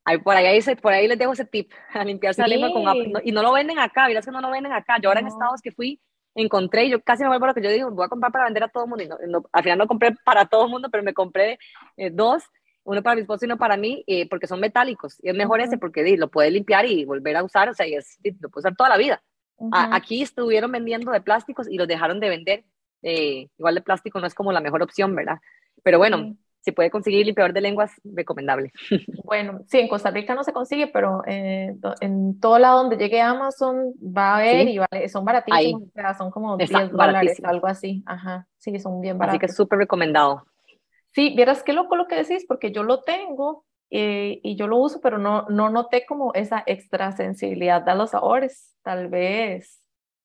Speaker 2: ahí, por, ahí, por ahí les dejo ese tip, *laughs* a limpiarse la lengua con y no lo venden acá, verás que no lo venden acá. Yo ahora en estados que fui, encontré, yo casi me vuelvo a lo que yo digo, voy a comprar para vender a todo el mundo. Y no, al final no compré para todo el mundo, pero me compré eh, dos, uno para mi esposo y uno para mí, eh, porque son metálicos. Y es mejor ese porque di, lo puede limpiar y volver a usar, o sea, y es, lo puede usar toda la vida. aquí estuvieron vendiendo de plásticos y los dejaron de vender. Eh, igual de plástico no es como la mejor opción, ¿verdad? Pero bueno, si puede conseguir limpiador de lenguas, recomendable. *laughs*
Speaker 1: Bueno, sí, en Costa Rica no se consigue, pero eh, en todo lado donde llegue Amazon va a haber y vale, son baratísimos, o sea, son como 10 dólares, algo así. Ajá, sí, son bien baratos.
Speaker 2: Así que súper recomendado.
Speaker 1: Sí, vieras qué loco lo que decís, porque yo lo tengo eh, y yo lo uso, pero no, no noté como esa extra sensibilidad a los sabores, tal vez.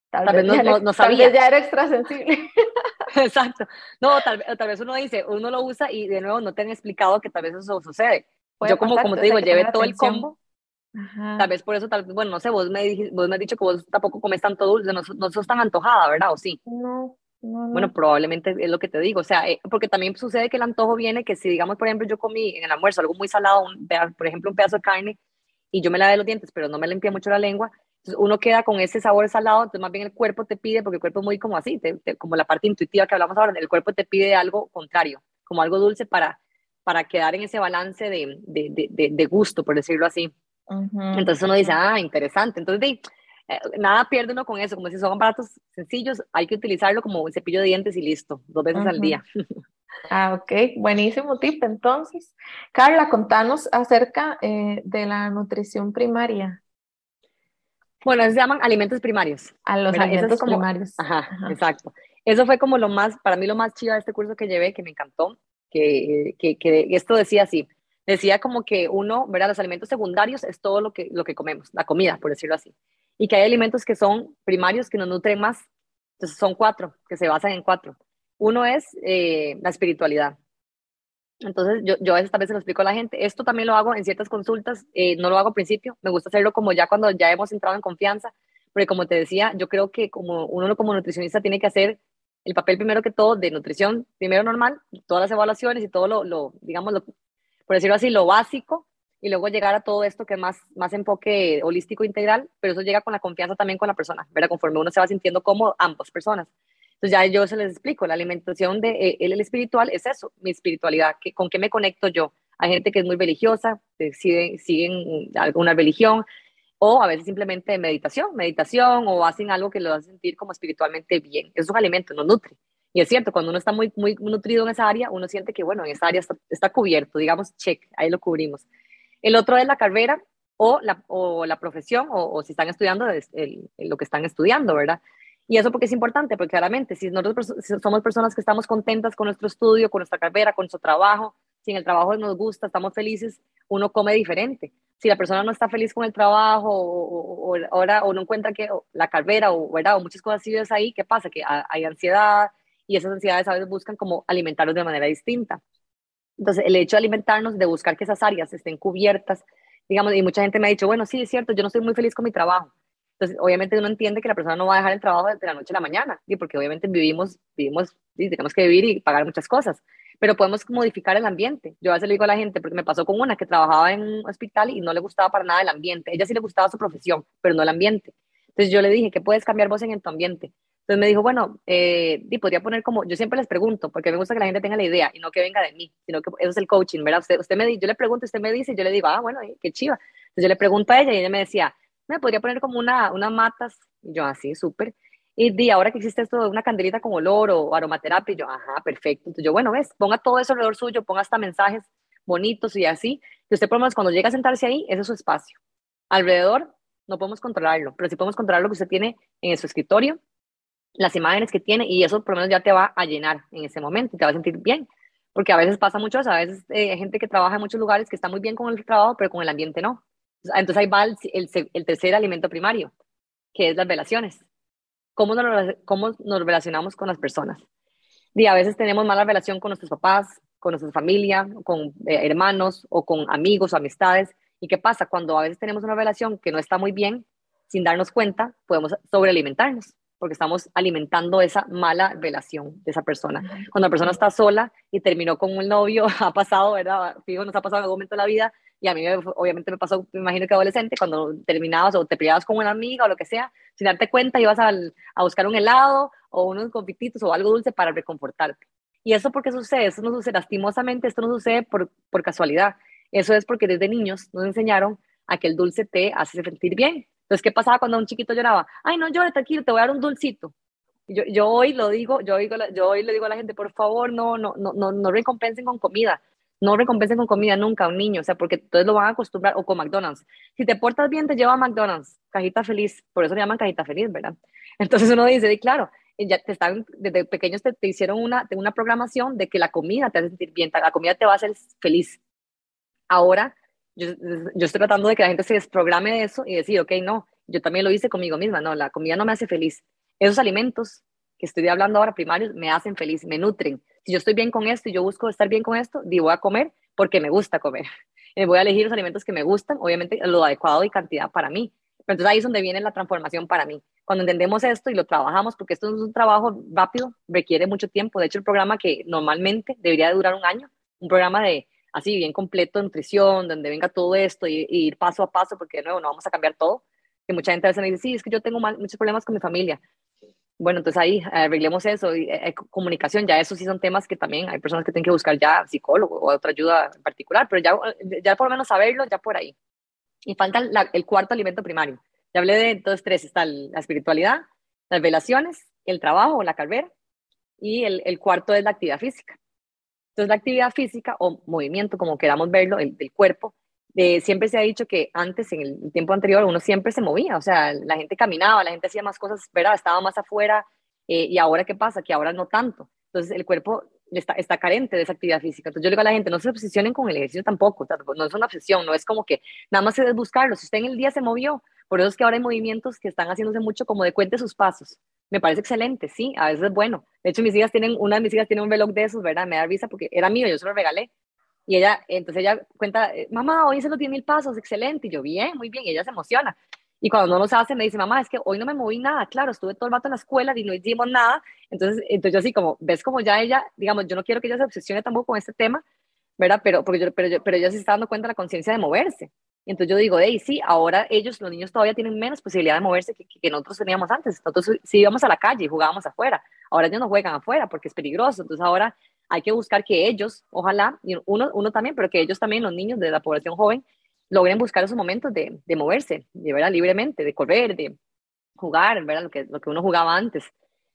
Speaker 2: Tal, vez, no, no, sabía.
Speaker 1: Tal vez ya era extra sensible. *laughs* *laughs*
Speaker 2: Exacto. No, tal, tal, vez uno dice, uno lo usa y de nuevo no te han explicado que tal vez eso sucede. Yo como, como te digo, llevé todo el combo. Tal vez por eso, tal vez, bueno, no sé, vos me, vos me has dicho que vos tampoco comes tanto dulce, no, no sos tan antojada, ¿verdad? ¿O sí?
Speaker 1: No, no, no.
Speaker 2: Bueno, probablemente es lo que te digo, o sea, eh, porque también sucede que el antojo viene que si, digamos, por ejemplo, yo comí en el almuerzo algo muy salado, un, por ejemplo, un pedazo de carne, y yo me lavé los dientes, pero no me limpié mucho la lengua, entonces uno queda con ese sabor salado, entonces más bien el cuerpo te pide, porque el cuerpo es muy como así, como la parte intuitiva que hablamos ahora, el cuerpo te pide algo contrario, como algo dulce para, para quedar en ese balance de, de, de, de gusto, por decirlo así. entonces uno dice, ah, interesante. Entonces, eh, nada pierde uno con eso, como si son aparatos sencillos, hay que utilizarlo como un cepillo de dientes y listo, dos veces al día.
Speaker 1: Ah, ok, buenísimo tip. Entonces, Carla, contanos acerca eh, de la nutrición primaria.
Speaker 2: Bueno, se llaman alimentos primarios.
Speaker 1: A los alimentos primarios.
Speaker 2: Ajá, exacto. Eso fue como lo más, para mí lo más chido de este curso que llevé, que me encantó, que, que, que esto decía así, decía como que uno, ¿verdad? Los alimentos secundarios es todo lo que, lo que comemos, la comida, por decirlo así. Y que hay alimentos que son primarios, que nos nutren más. Entonces son cuatro, que se basan en cuatro. Uno es eh, la espiritualidad. Entonces, yo, yo esta vez se lo explico a la gente. Esto también lo hago en ciertas consultas, eh, no lo hago al principio, me gusta hacerlo como ya cuando ya hemos entrado en confianza, porque como te decía, yo creo que como uno como nutricionista tiene que hacer el papel primero que todo de nutrición, primero normal, todas las evaluaciones y todo lo, lo digamos, por decirlo así, lo básico, y luego llegar a todo esto que más, más enfoque holístico integral, pero eso llega con la confianza también con la persona, ¿verdad? Conforme uno se va sintiendo como ambas personas. Entonces ya yo se les explico, la alimentación de eh, el, espiritual es eso, mi espiritualidad, que, con qué me conecto yo. Hay gente que es muy religiosa, siguen alguna religión, o a veces simplemente meditación, meditación, o hacen algo que lo hace sentir como espiritualmente bien. Es un alimento, nos nutre. Y es cierto, cuando uno está muy, muy nutrido en esa área, uno siente que, bueno, en esa área está, está cubierto, digamos, check, ahí lo cubrimos. El otro es la carrera o la, o la profesión, o, si están estudiando lo que están estudiando, ¿verdad? Y eso porque es importante, porque claramente si nosotros somos personas que estamos contentas con nuestro estudio, con nuestra carrera, con nuestro trabajo, si en el trabajo nos gusta, estamos felices, uno come diferente. Si la persona no está feliz con el trabajo o, ahora, o no encuentra que la carrera o, ¿verdad? o muchas cosas así ahí, ¿qué pasa? Que hay ansiedad y esas ansiedades a veces buscan como alimentarlos de manera distinta. Entonces, el hecho de alimentarnos, de buscar que esas áreas estén cubiertas, digamos, y mucha gente me ha dicho, bueno, sí, es cierto, yo no estoy muy feliz con mi trabajo entonces, obviamente uno entiende que la persona no va a dejar el trabajo de la noche a la mañana, ¿sí? porque obviamente vivimos, vivimos, y tenemos que vivir y pagar muchas cosas, pero podemos modificar el ambiente. Yo a veces le digo a la gente, porque me pasó con una que trabajaba en un hospital y no le gustaba para nada el ambiente. Ella sí le gustaba su profesión, pero no el ambiente. Entonces yo le dije, ¿qué puedes cambiar vos en tu ambiente? Entonces me dijo, bueno, eh, podría poner como, yo siempre les pregunto, porque me gusta que la gente tenga la idea y no que venga de mí, sino que eso es el coaching, ¿verdad? Usted, usted me, yo le pregunto, usted me dice, yo le digo, ah, bueno, qué chiva. Entonces yo le pregunto a ella y ella me decía, me podría poner como una, unas matas, y yo así, súper. Y di, ahora que existe esto de una candelita con olor o aromaterapia, y yo, ajá, perfecto. Entonces yo, bueno, ves, ponga todo eso alrededor suyo, ponga hasta mensajes bonitos y así, que usted por lo menos cuando llega a sentarse ahí, ese es su espacio. Alrededor no podemos controlarlo, pero sí podemos controlar lo que usted tiene en su escritorio, las imágenes que tiene, y eso por lo menos ya te va a llenar en ese momento, te va a sentir bien. Porque a veces pasa mucho a veces eh, hay gente que trabaja en muchos lugares que está muy bien con el trabajo, pero con el ambiente no. Entonces ahí va el, tercer alimento primario, que es las relaciones. ¿Cómo nos, cómo nos relacionamos con las personas? Y a veces tenemos mala relación con nuestros papás, con nuestra familia, con eh, hermanos o con amigos o amistades. ¿Y qué pasa? Cuando a veces tenemos una relación que no está muy bien, sin darnos cuenta, podemos sobrealimentarnos porque estamos alimentando esa mala relación de esa persona. Cuando la persona está sola y terminó con un novio, *laughs* ha pasado, ¿verdad? Fijo, nos ha pasado en algún momento de la vida, Y a mí obviamente me pasó, me imagino que adolescente, cuando terminabas o te peleabas con una amiga o lo que sea, sin darte cuenta ibas a, a buscar un helado o unos confititos o algo dulce para reconfortarte. ¿Y eso por qué sucede? Eso no sucede, lastimosamente, esto no sucede por, por casualidad. Eso es porque desde niños nos enseñaron a que el dulce te hace sentir bien. Entonces, ¿qué pasaba cuando un chiquito lloraba? Ay, no llores, tranquilo, te voy a dar un dulcito. Yo, yo hoy lo digo, yo, digo, yo hoy le digo a la gente, por favor, no, no, no, no, recompensen con comida. No recompensen con comida nunca a un niño, o sea, porque entonces lo van a acostumbrar, o con McDonald's. Si te portas bien, te lleva a McDonald's, cajita feliz, por eso le llaman cajita feliz, ¿verdad? *laughs* Entonces uno dice, y claro, ya te están, desde pequeños te, te hicieron una, una programación de que la comida te hace sentir bien, la comida te va a hacer feliz. Ahora, yo, yo estoy tratando de que la gente se desprograme de eso y decir, ok, no, yo también lo hice conmigo misma, no, la comida no me hace feliz. Esos alimentos que estoy hablando ahora primarios me hacen feliz, me nutren. Si yo estoy bien con esto y yo busco estar bien con esto, digo, voy a comer porque me gusta comer. *laughs* Eh, voy a elegir los alimentos que me gustan, obviamente lo adecuado y cantidad para mí. Pero entonces ahí es donde viene la transformación para mí. Cuando entendemos esto y lo trabajamos, porque esto es un trabajo rápido, requiere mucho tiempo. De hecho, el programa que normalmente debería durar un año, un programa de así bien completo nutrición, donde venga todo esto y, ir paso a paso, porque de nuevo no vamos a cambiar todo. Que mucha gente a veces me dice, sí, es que yo tengo muchos problemas con mi familia. Bueno, entonces ahí arreglemos eso, y, eh, comunicación, ya eso sí son temas que también hay personas que tienen que buscar ya psicólogo o otra ayuda en particular, pero ya, ya por lo menos saberlo, ya por ahí. Y falta el cuarto alimento primario. Ya hablé de entonces tres, está la espiritualidad, las relaciones, el trabajo la carrera, y el, el, cuarto es la actividad física. Entonces la actividad física o movimiento, como queramos verlo, el, del cuerpo, siempre se ha dicho que antes, en el tiempo anterior, uno siempre se movía, o sea, la gente caminaba, la gente hacía más cosas, ¿verdad? estaba más afuera, eh, y ahora qué pasa, que ahora no tanto. Entonces el cuerpo está, está carente de esa actividad física. Entonces yo le digo a la gente, no se obsesionen con el ejercicio tampoco, no es una obsesión, no es como que nada más debe buscarlo. Si usted en el día se movió, por eso es que ahora hay movimientos que están haciéndose mucho como de cuente sus pasos. Me parece excelente, sí, a veces es bueno. De hecho, mis hijas tienen, una de mis hijas tiene un reloj de esos, ¿verdad? Me da risa porque era mío, yo se lo regalé. Y ella, entonces ella cuenta, eh, mamá, hoy hice los 10 mil pasos, excelente. Y yo, bien, muy bien. Y ella se emociona. Y cuando no los hace, me dice, mamá, es que hoy no me moví nada. Claro, estuve todo el rato en la escuela y no hicimos nada. Entonces, entonces yo así como, ves como ya ella, digamos, yo no quiero que ella se obsesione tampoco con este tema, ¿verdad? Pero, porque yo, pero, yo, pero ella se está dando cuenta de la conciencia de moverse. Entonces yo digo, hey, sí, ahora ellos, los niños todavía tienen menos posibilidad de moverse que, que nosotros teníamos antes. Nosotros sí íbamos a la calle y jugábamos afuera. Ahora ellos no juegan afuera porque es peligroso. Entonces ahora hay que buscar que ellos, ojalá, uno, uno también, pero que ellos también, los niños de la población joven, logren buscar esos momentos de, de moverse, de libremente, de correr, de jugar, ¿verdad? Lo que, lo que uno jugaba antes.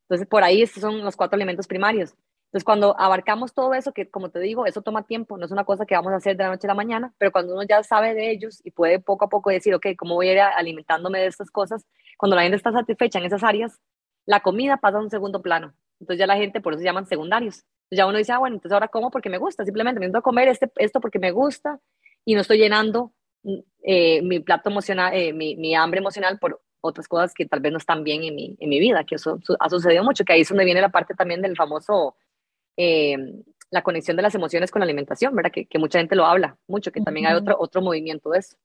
Speaker 2: Entonces, por ahí estos son los cuatro elementos primarios. Entonces, cuando abarcamos todo eso, que como te digo, eso toma tiempo, no es una cosa que vamos a hacer de la noche a la mañana, pero cuando uno ya sabe de ellos y puede poco a poco decir, ok, ¿cómo voy a ir alimentándome de estas cosas? Cuando la gente está satisfecha en esas áreas, la comida pasa a un segundo plano. Entonces ya la gente, por eso se llaman secundarios ya uno dice, ah, bueno, entonces ahora como porque me gusta, simplemente me a comer este, esto porque me gusta y no estoy llenando mm, eh, mi plato emocional, eh, mi, mi, hambre emocional por otras cosas que tal vez no están bien en mi, en mi vida, que eso ha sucedido mucho, que ahí es donde viene la parte también del famoso, eh, la conexión de las emociones con la alimentación, ¿verdad? Que, que mucha gente lo habla mucho, que también hay otro, otro movimiento de eso.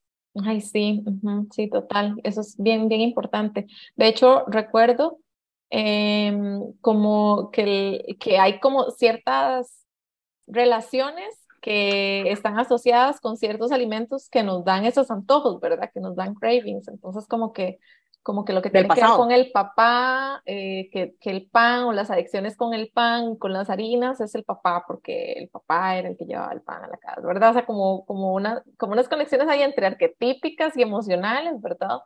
Speaker 1: Ay, sí, sí, total, eso es bien, bien importante. De hecho, recuerdo Em, como que, que hay como ciertas relaciones que están asociadas con ciertos alimentos que nos dan esos antojos, ¿verdad? Que nos dan cravings. Entonces, como que, como que lo que tiene que ver con el papá, eh, que, que, el pan o las adicciones con el pan, con las harinas, es el papá, porque el papá era el que llevaba el pan a la casa, ¿verdad? O sea, como, como, una, como unas conexiones ahí entre arquetípicas y emocionales, ¿verdad?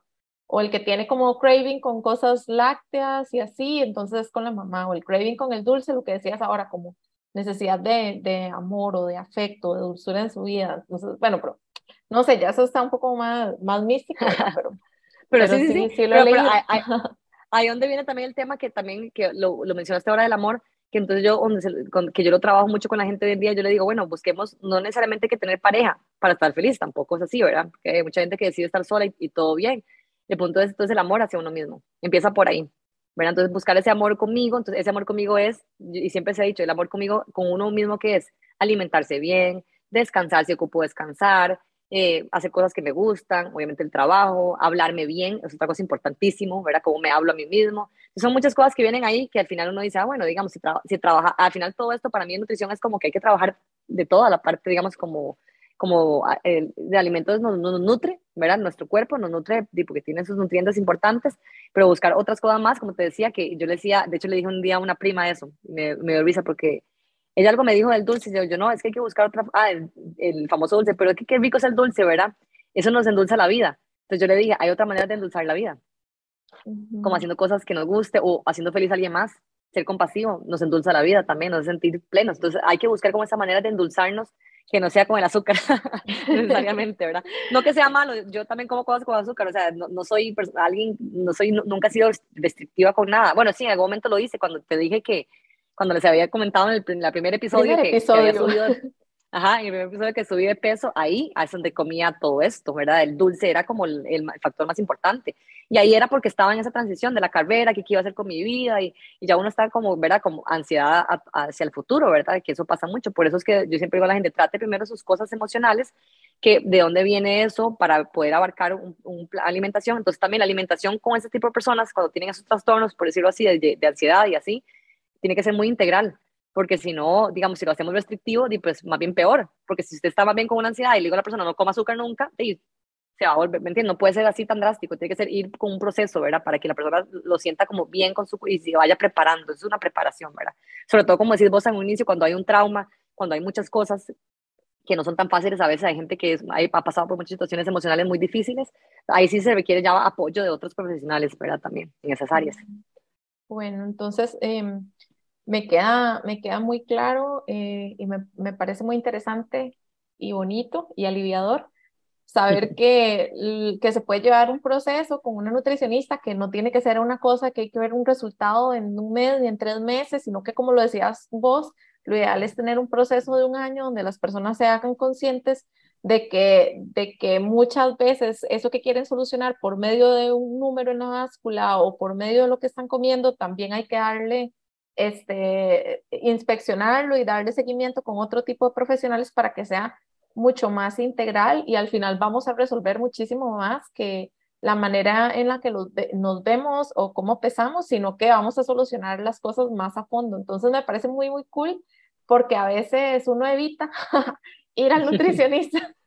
Speaker 1: O el que tiene como craving con cosas lácteas y así, entonces con la mamá, o el craving con el dulce, lo que decías ahora, como necesidad de, de amor o de afecto, de dulzura en su vida. Entonces, bueno, pero no sé, ya eso está un poco más, más místico, *laughs* pero,
Speaker 2: pero, sí, sí, sí, lo pero, ahí, donde viene también el tema que también, que lo, lo mencionaste ahora del amor, que entonces yo, donde que yo lo trabajo mucho con la gente hoy en día, yo le digo, bueno, busquemos no necesariamente que tener pareja para estar feliz, tampoco es así, ¿verdad? Porque hay mucha gente que decide estar sola y, y todo bien, el punto es entonces el amor hacia uno mismo. Empieza por ahí. ¿verdad? Entonces buscar ese amor conmigo, entonces ese amor conmigo es, y siempre se ha dicho, el amor conmigo, con uno mismo que es alimentarse bien, descansar si ocupo descansar, eh, hacer cosas que me gustan, obviamente el trabajo, hablarme bien, es otra cosa importantísimo, ¿verdad? Cómo me hablo a mí mismo. son muchas cosas que vienen ahí que al final uno dice, ah, bueno, digamos, si, si trabaja, al final todo esto para mí en nutrición es como que hay que trabajar de toda la parte, digamos, como como de alimentos nos, nos, nutre, ¿verdad? Nuestro cuerpo nos nutre porque tiene sus nutrientes importantes, pero buscar otras cosas más, como te decía, que yo le decía, de hecho le dije un día a una prima eso, me, me dio risa porque ella algo me dijo del dulce, y yo, no, es que hay que buscar otra, ah, el, famoso dulce, pero es que qué rico es el dulce, ¿verdad? Eso nos endulza la vida. Entonces yo le dije, hay otra manera de endulzar la vida, como haciendo cosas que nos guste o haciendo feliz a alguien más. Ser compasivo nos endulza la vida también, nos hace sentir plenos. Entonces hay que buscar como esa manera de endulzarnos que no sea con el azúcar *laughs* *laughs* necesariamente, ¿verdad? No que sea malo, yo también como cosas con azúcar, o sea, no, no soy alguien, no soy, nunca he sido restrictiva con nada. Bueno, sí, en algún momento lo hice cuando te dije que, cuando les había comentado en el, primer episodio, que, había subido, *laughs* ajá, en el primer episodio que subí de peso, ahí es donde comía todo esto, ¿verdad? El dulce era como el, el, factor más importante. Y ahí era porque estaba en esa transición de la carrera, qué iba a hacer con mi vida, y, y ya uno está como, ¿verdad? Como ansiedad hacia el futuro, ¿verdad? Que eso pasa mucho. Por eso es que yo siempre digo a la gente, trate primero sus cosas emocionales, que de dónde viene eso para poder abarcar un, un alimentación. Entonces también la alimentación con ese tipo de personas, cuando tienen esos trastornos, por decirlo así, de, de ansiedad y así, tiene que ser muy integral, porque si no, digamos, si lo hacemos restrictivo, pues más bien peor, porque si usted está más bien con una ansiedad y le digo a la persona no coma azúcar nunca, se va a volver, ¿me entiendes? No puede ser así tan drástico, tiene que ser ir con un proceso, ¿verdad? Para que la persona lo sienta como bien con su, y se vaya preparando, es una preparación, ¿verdad? Sobre todo, como decís vos en un inicio, cuando hay un trauma, cuando hay muchas cosas que no son tan fáciles, a veces hay gente que ha pasado por muchas situaciones emocionales muy difíciles, ahí sí se requiere ya apoyo de otros profesionales, ¿verdad? También en esas áreas.
Speaker 1: Bueno, entonces, eh, me queda, me queda muy claro eh, y me, me, parece muy interesante y bonito y aliviador saber que, que se puede llevar un proceso con una nutricionista, que no tiene que ser una cosa que hay que ver un resultado en un mes ni en tres meses, sino que como lo decías vos, lo ideal es tener un proceso de un año donde las personas se hagan conscientes de que, de que muchas veces eso que quieren solucionar por medio de un número en la báscula o por medio de lo que están comiendo, también hay que darle este, inspeccionarlo y darle seguimiento con otro tipo de profesionales para que sea mucho más integral y al final vamos a resolver muchísimo más que la manera en la que nos vemos o cómo pesamos, sino que vamos a solucionar las cosas más a fondo. Entonces me parece muy, muy cool porque a veces uno evita *laughs* ir al nutricionista. *laughs*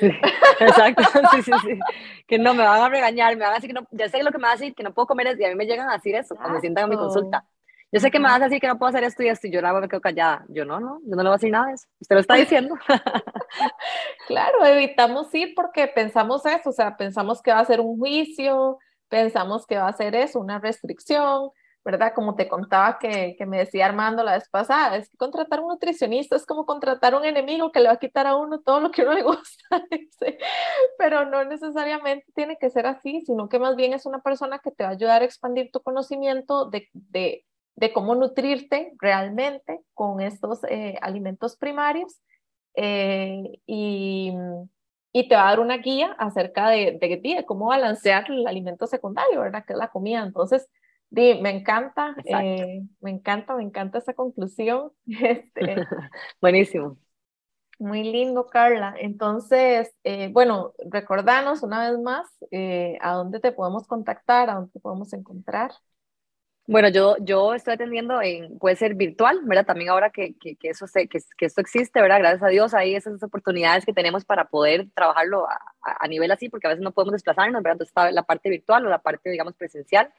Speaker 1: *laughs*
Speaker 2: exacto, sí, sí, sí. Que no me van a regañar, me van a decir que no, ya sé lo que me van a decir, que no puedo comer y a mí me llegan a decir eso cuando me sientan a mi consulta. Yo sé que me vas a decir que no puedo hacer esto y esto, y yo la me quedo callada. Yo no, no, yo no le voy a decir nada de eso. Usted lo está diciendo. *laughs*
Speaker 1: claro, evitamos ir porque pensamos eso, o sea, pensamos que va a ser un juicio, pensamos que va a ser eso, una restricción, ¿verdad? Como te contaba que, que me decía Armando la vez pasada, es que contratar un nutricionista es como contratar un enemigo que le va a quitar a uno todo lo que uno le gusta, *laughs* pero no necesariamente tiene que ser así, sino que más bien es una persona que te va a ayudar a expandir tu conocimiento de, de de cómo nutrirte realmente con estos eh, alimentos primarios eh, y, y, te va a dar una guía acerca de, de, cómo balancear el alimento secundario, ¿verdad? Que es la comida. Entonces, me encanta, eh, me encanta, me encanta esa conclusión. *laughs* Este, *laughs*
Speaker 2: Buenísimo.
Speaker 1: Muy lindo, Carla. Entonces, bueno, recordanos una vez más a dónde te podemos contactar, a dónde te podemos encontrar.
Speaker 2: Bueno, yo, yo estoy atendiendo en, puede ser virtual, ¿verdad? También ahora que, que, eso se, que, que, esto existe, ¿verdad? Gracias a Dios hay esas oportunidades que tenemos para poder trabajarlo a, a, nivel así, porque a veces no podemos desplazarnos, ¿verdad? Entonces está la parte virtual o la parte, digamos, presencial.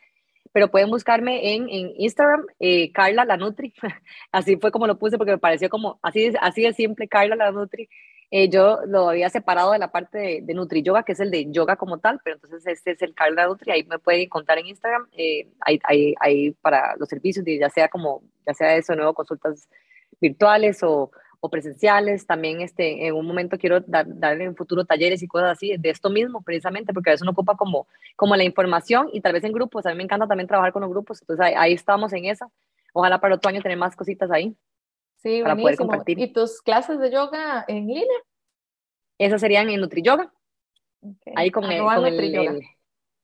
Speaker 2: Pero pueden buscarme en, en Instagram, eh, Carla la Nutri. *laughs* así fue como lo puse porque me pareció como, así, así de simple, Carla la Nutri. Eh, yo lo había separado de la parte de, de, Nutri Yoga, que es el de yoga como tal, pero entonces este es el Carla Nutri, ahí me pueden encontrar en Instagram, eh, ahí, ahí, para los servicios, ya sea como, ya sea eso, nuevo, consultas virtuales o, o, presenciales, también este, en un momento quiero dar, darle en futuro talleres y cosas así, de esto mismo precisamente, porque a veces uno ocupa como, como la información y tal vez en grupos, a mí me encanta también trabajar con los grupos, entonces ahí, ahí estamos en esa, ojalá para otro año tener más cositas ahí.
Speaker 1: Sí, para poder compartir. ¿Y tus clases de yoga en línea?
Speaker 2: Esas serían en NutriYoga. Okay. Ahí con, el, con el,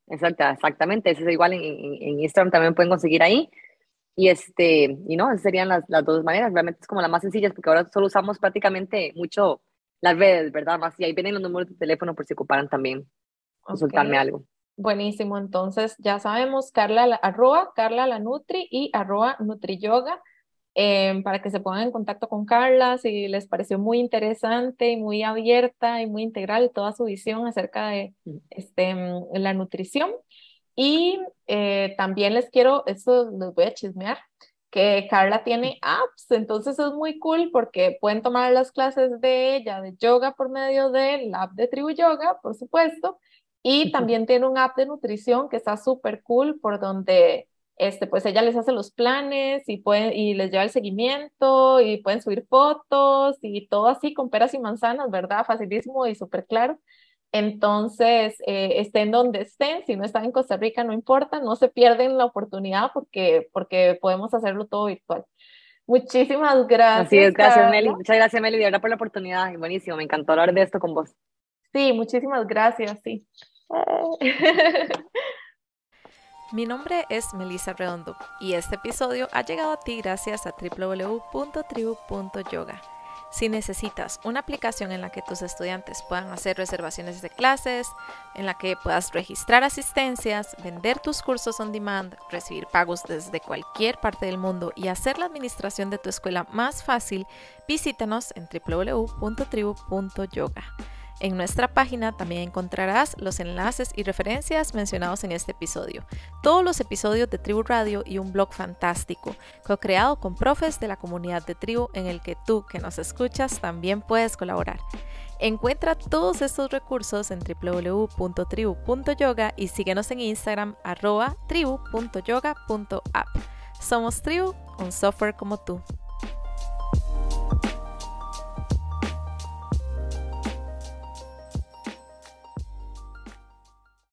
Speaker 2: exacto, exactamente, ese es igual en, en, Instagram también pueden conseguir ahí. Y este, y no, esas serían las, las dos maneras, realmente es como las más sencillas porque ahora solo usamos prácticamente mucho las redes, ¿verdad? Más y ahí vienen los números de teléfono por si ocuparan también consultarme algo.
Speaker 1: Buenísimo, entonces ya sabemos, Carla, arroba Carla la Nutri y arroba NutriYoga em, para que se pongan en contacto con Carla si les pareció muy interesante y muy abierta y muy integral toda su visión acerca de este, mm, la nutrición. Y eh, también les quiero, esto les voy a chismear, que Carla tiene apps, entonces es muy cool porque pueden tomar las clases de ella de yoga por medio del app de Tribu Yoga, por supuesto, y también tiene un app de nutrición que está súper cool por donde este, pues ella les hace los planes y, pueden, y les lleva el seguimiento y pueden subir fotos y todo así con peras y manzanas, ¿verdad? Facilísimo y súper claro. Entonces, eh, estén donde estén, si no están en Costa Rica, no importa, no se pierden la oportunidad porque, porque podemos hacerlo todo virtual. Muchísimas gracias.
Speaker 2: Así es, gracias Meli. Muchas gracias Meli, de verdad por la oportunidad. Buenísimo, me encantó hablar de esto con vos.
Speaker 1: Sí, muchísimas gracias, sí. *laughs*
Speaker 3: Mi nombre es Melissa Redondo y este episodio ha llegado a ti gracias a www.tribu.yoga. Si necesitas una aplicación en la que tus estudiantes puedan hacer reservaciones de clases, en la que puedas registrar asistencias, vender tus cursos on demand, recibir pagos desde cualquier parte del mundo y hacer la administración de tu escuela más fácil, visítanos en www.tribu.yoga. En nuestra página también encontrarás los enlaces y referencias mencionados en este episodio, todos los episodios de Tribu Radio y un blog fantástico, co-creado con profes de la comunidad de Tribu en el que tú que nos escuchas también puedes colaborar. Encuentra todos estos recursos en www.tribu.yoga y síguenos en Instagram arroba tribu.yoga.app. Somos Tribu, un software como tú.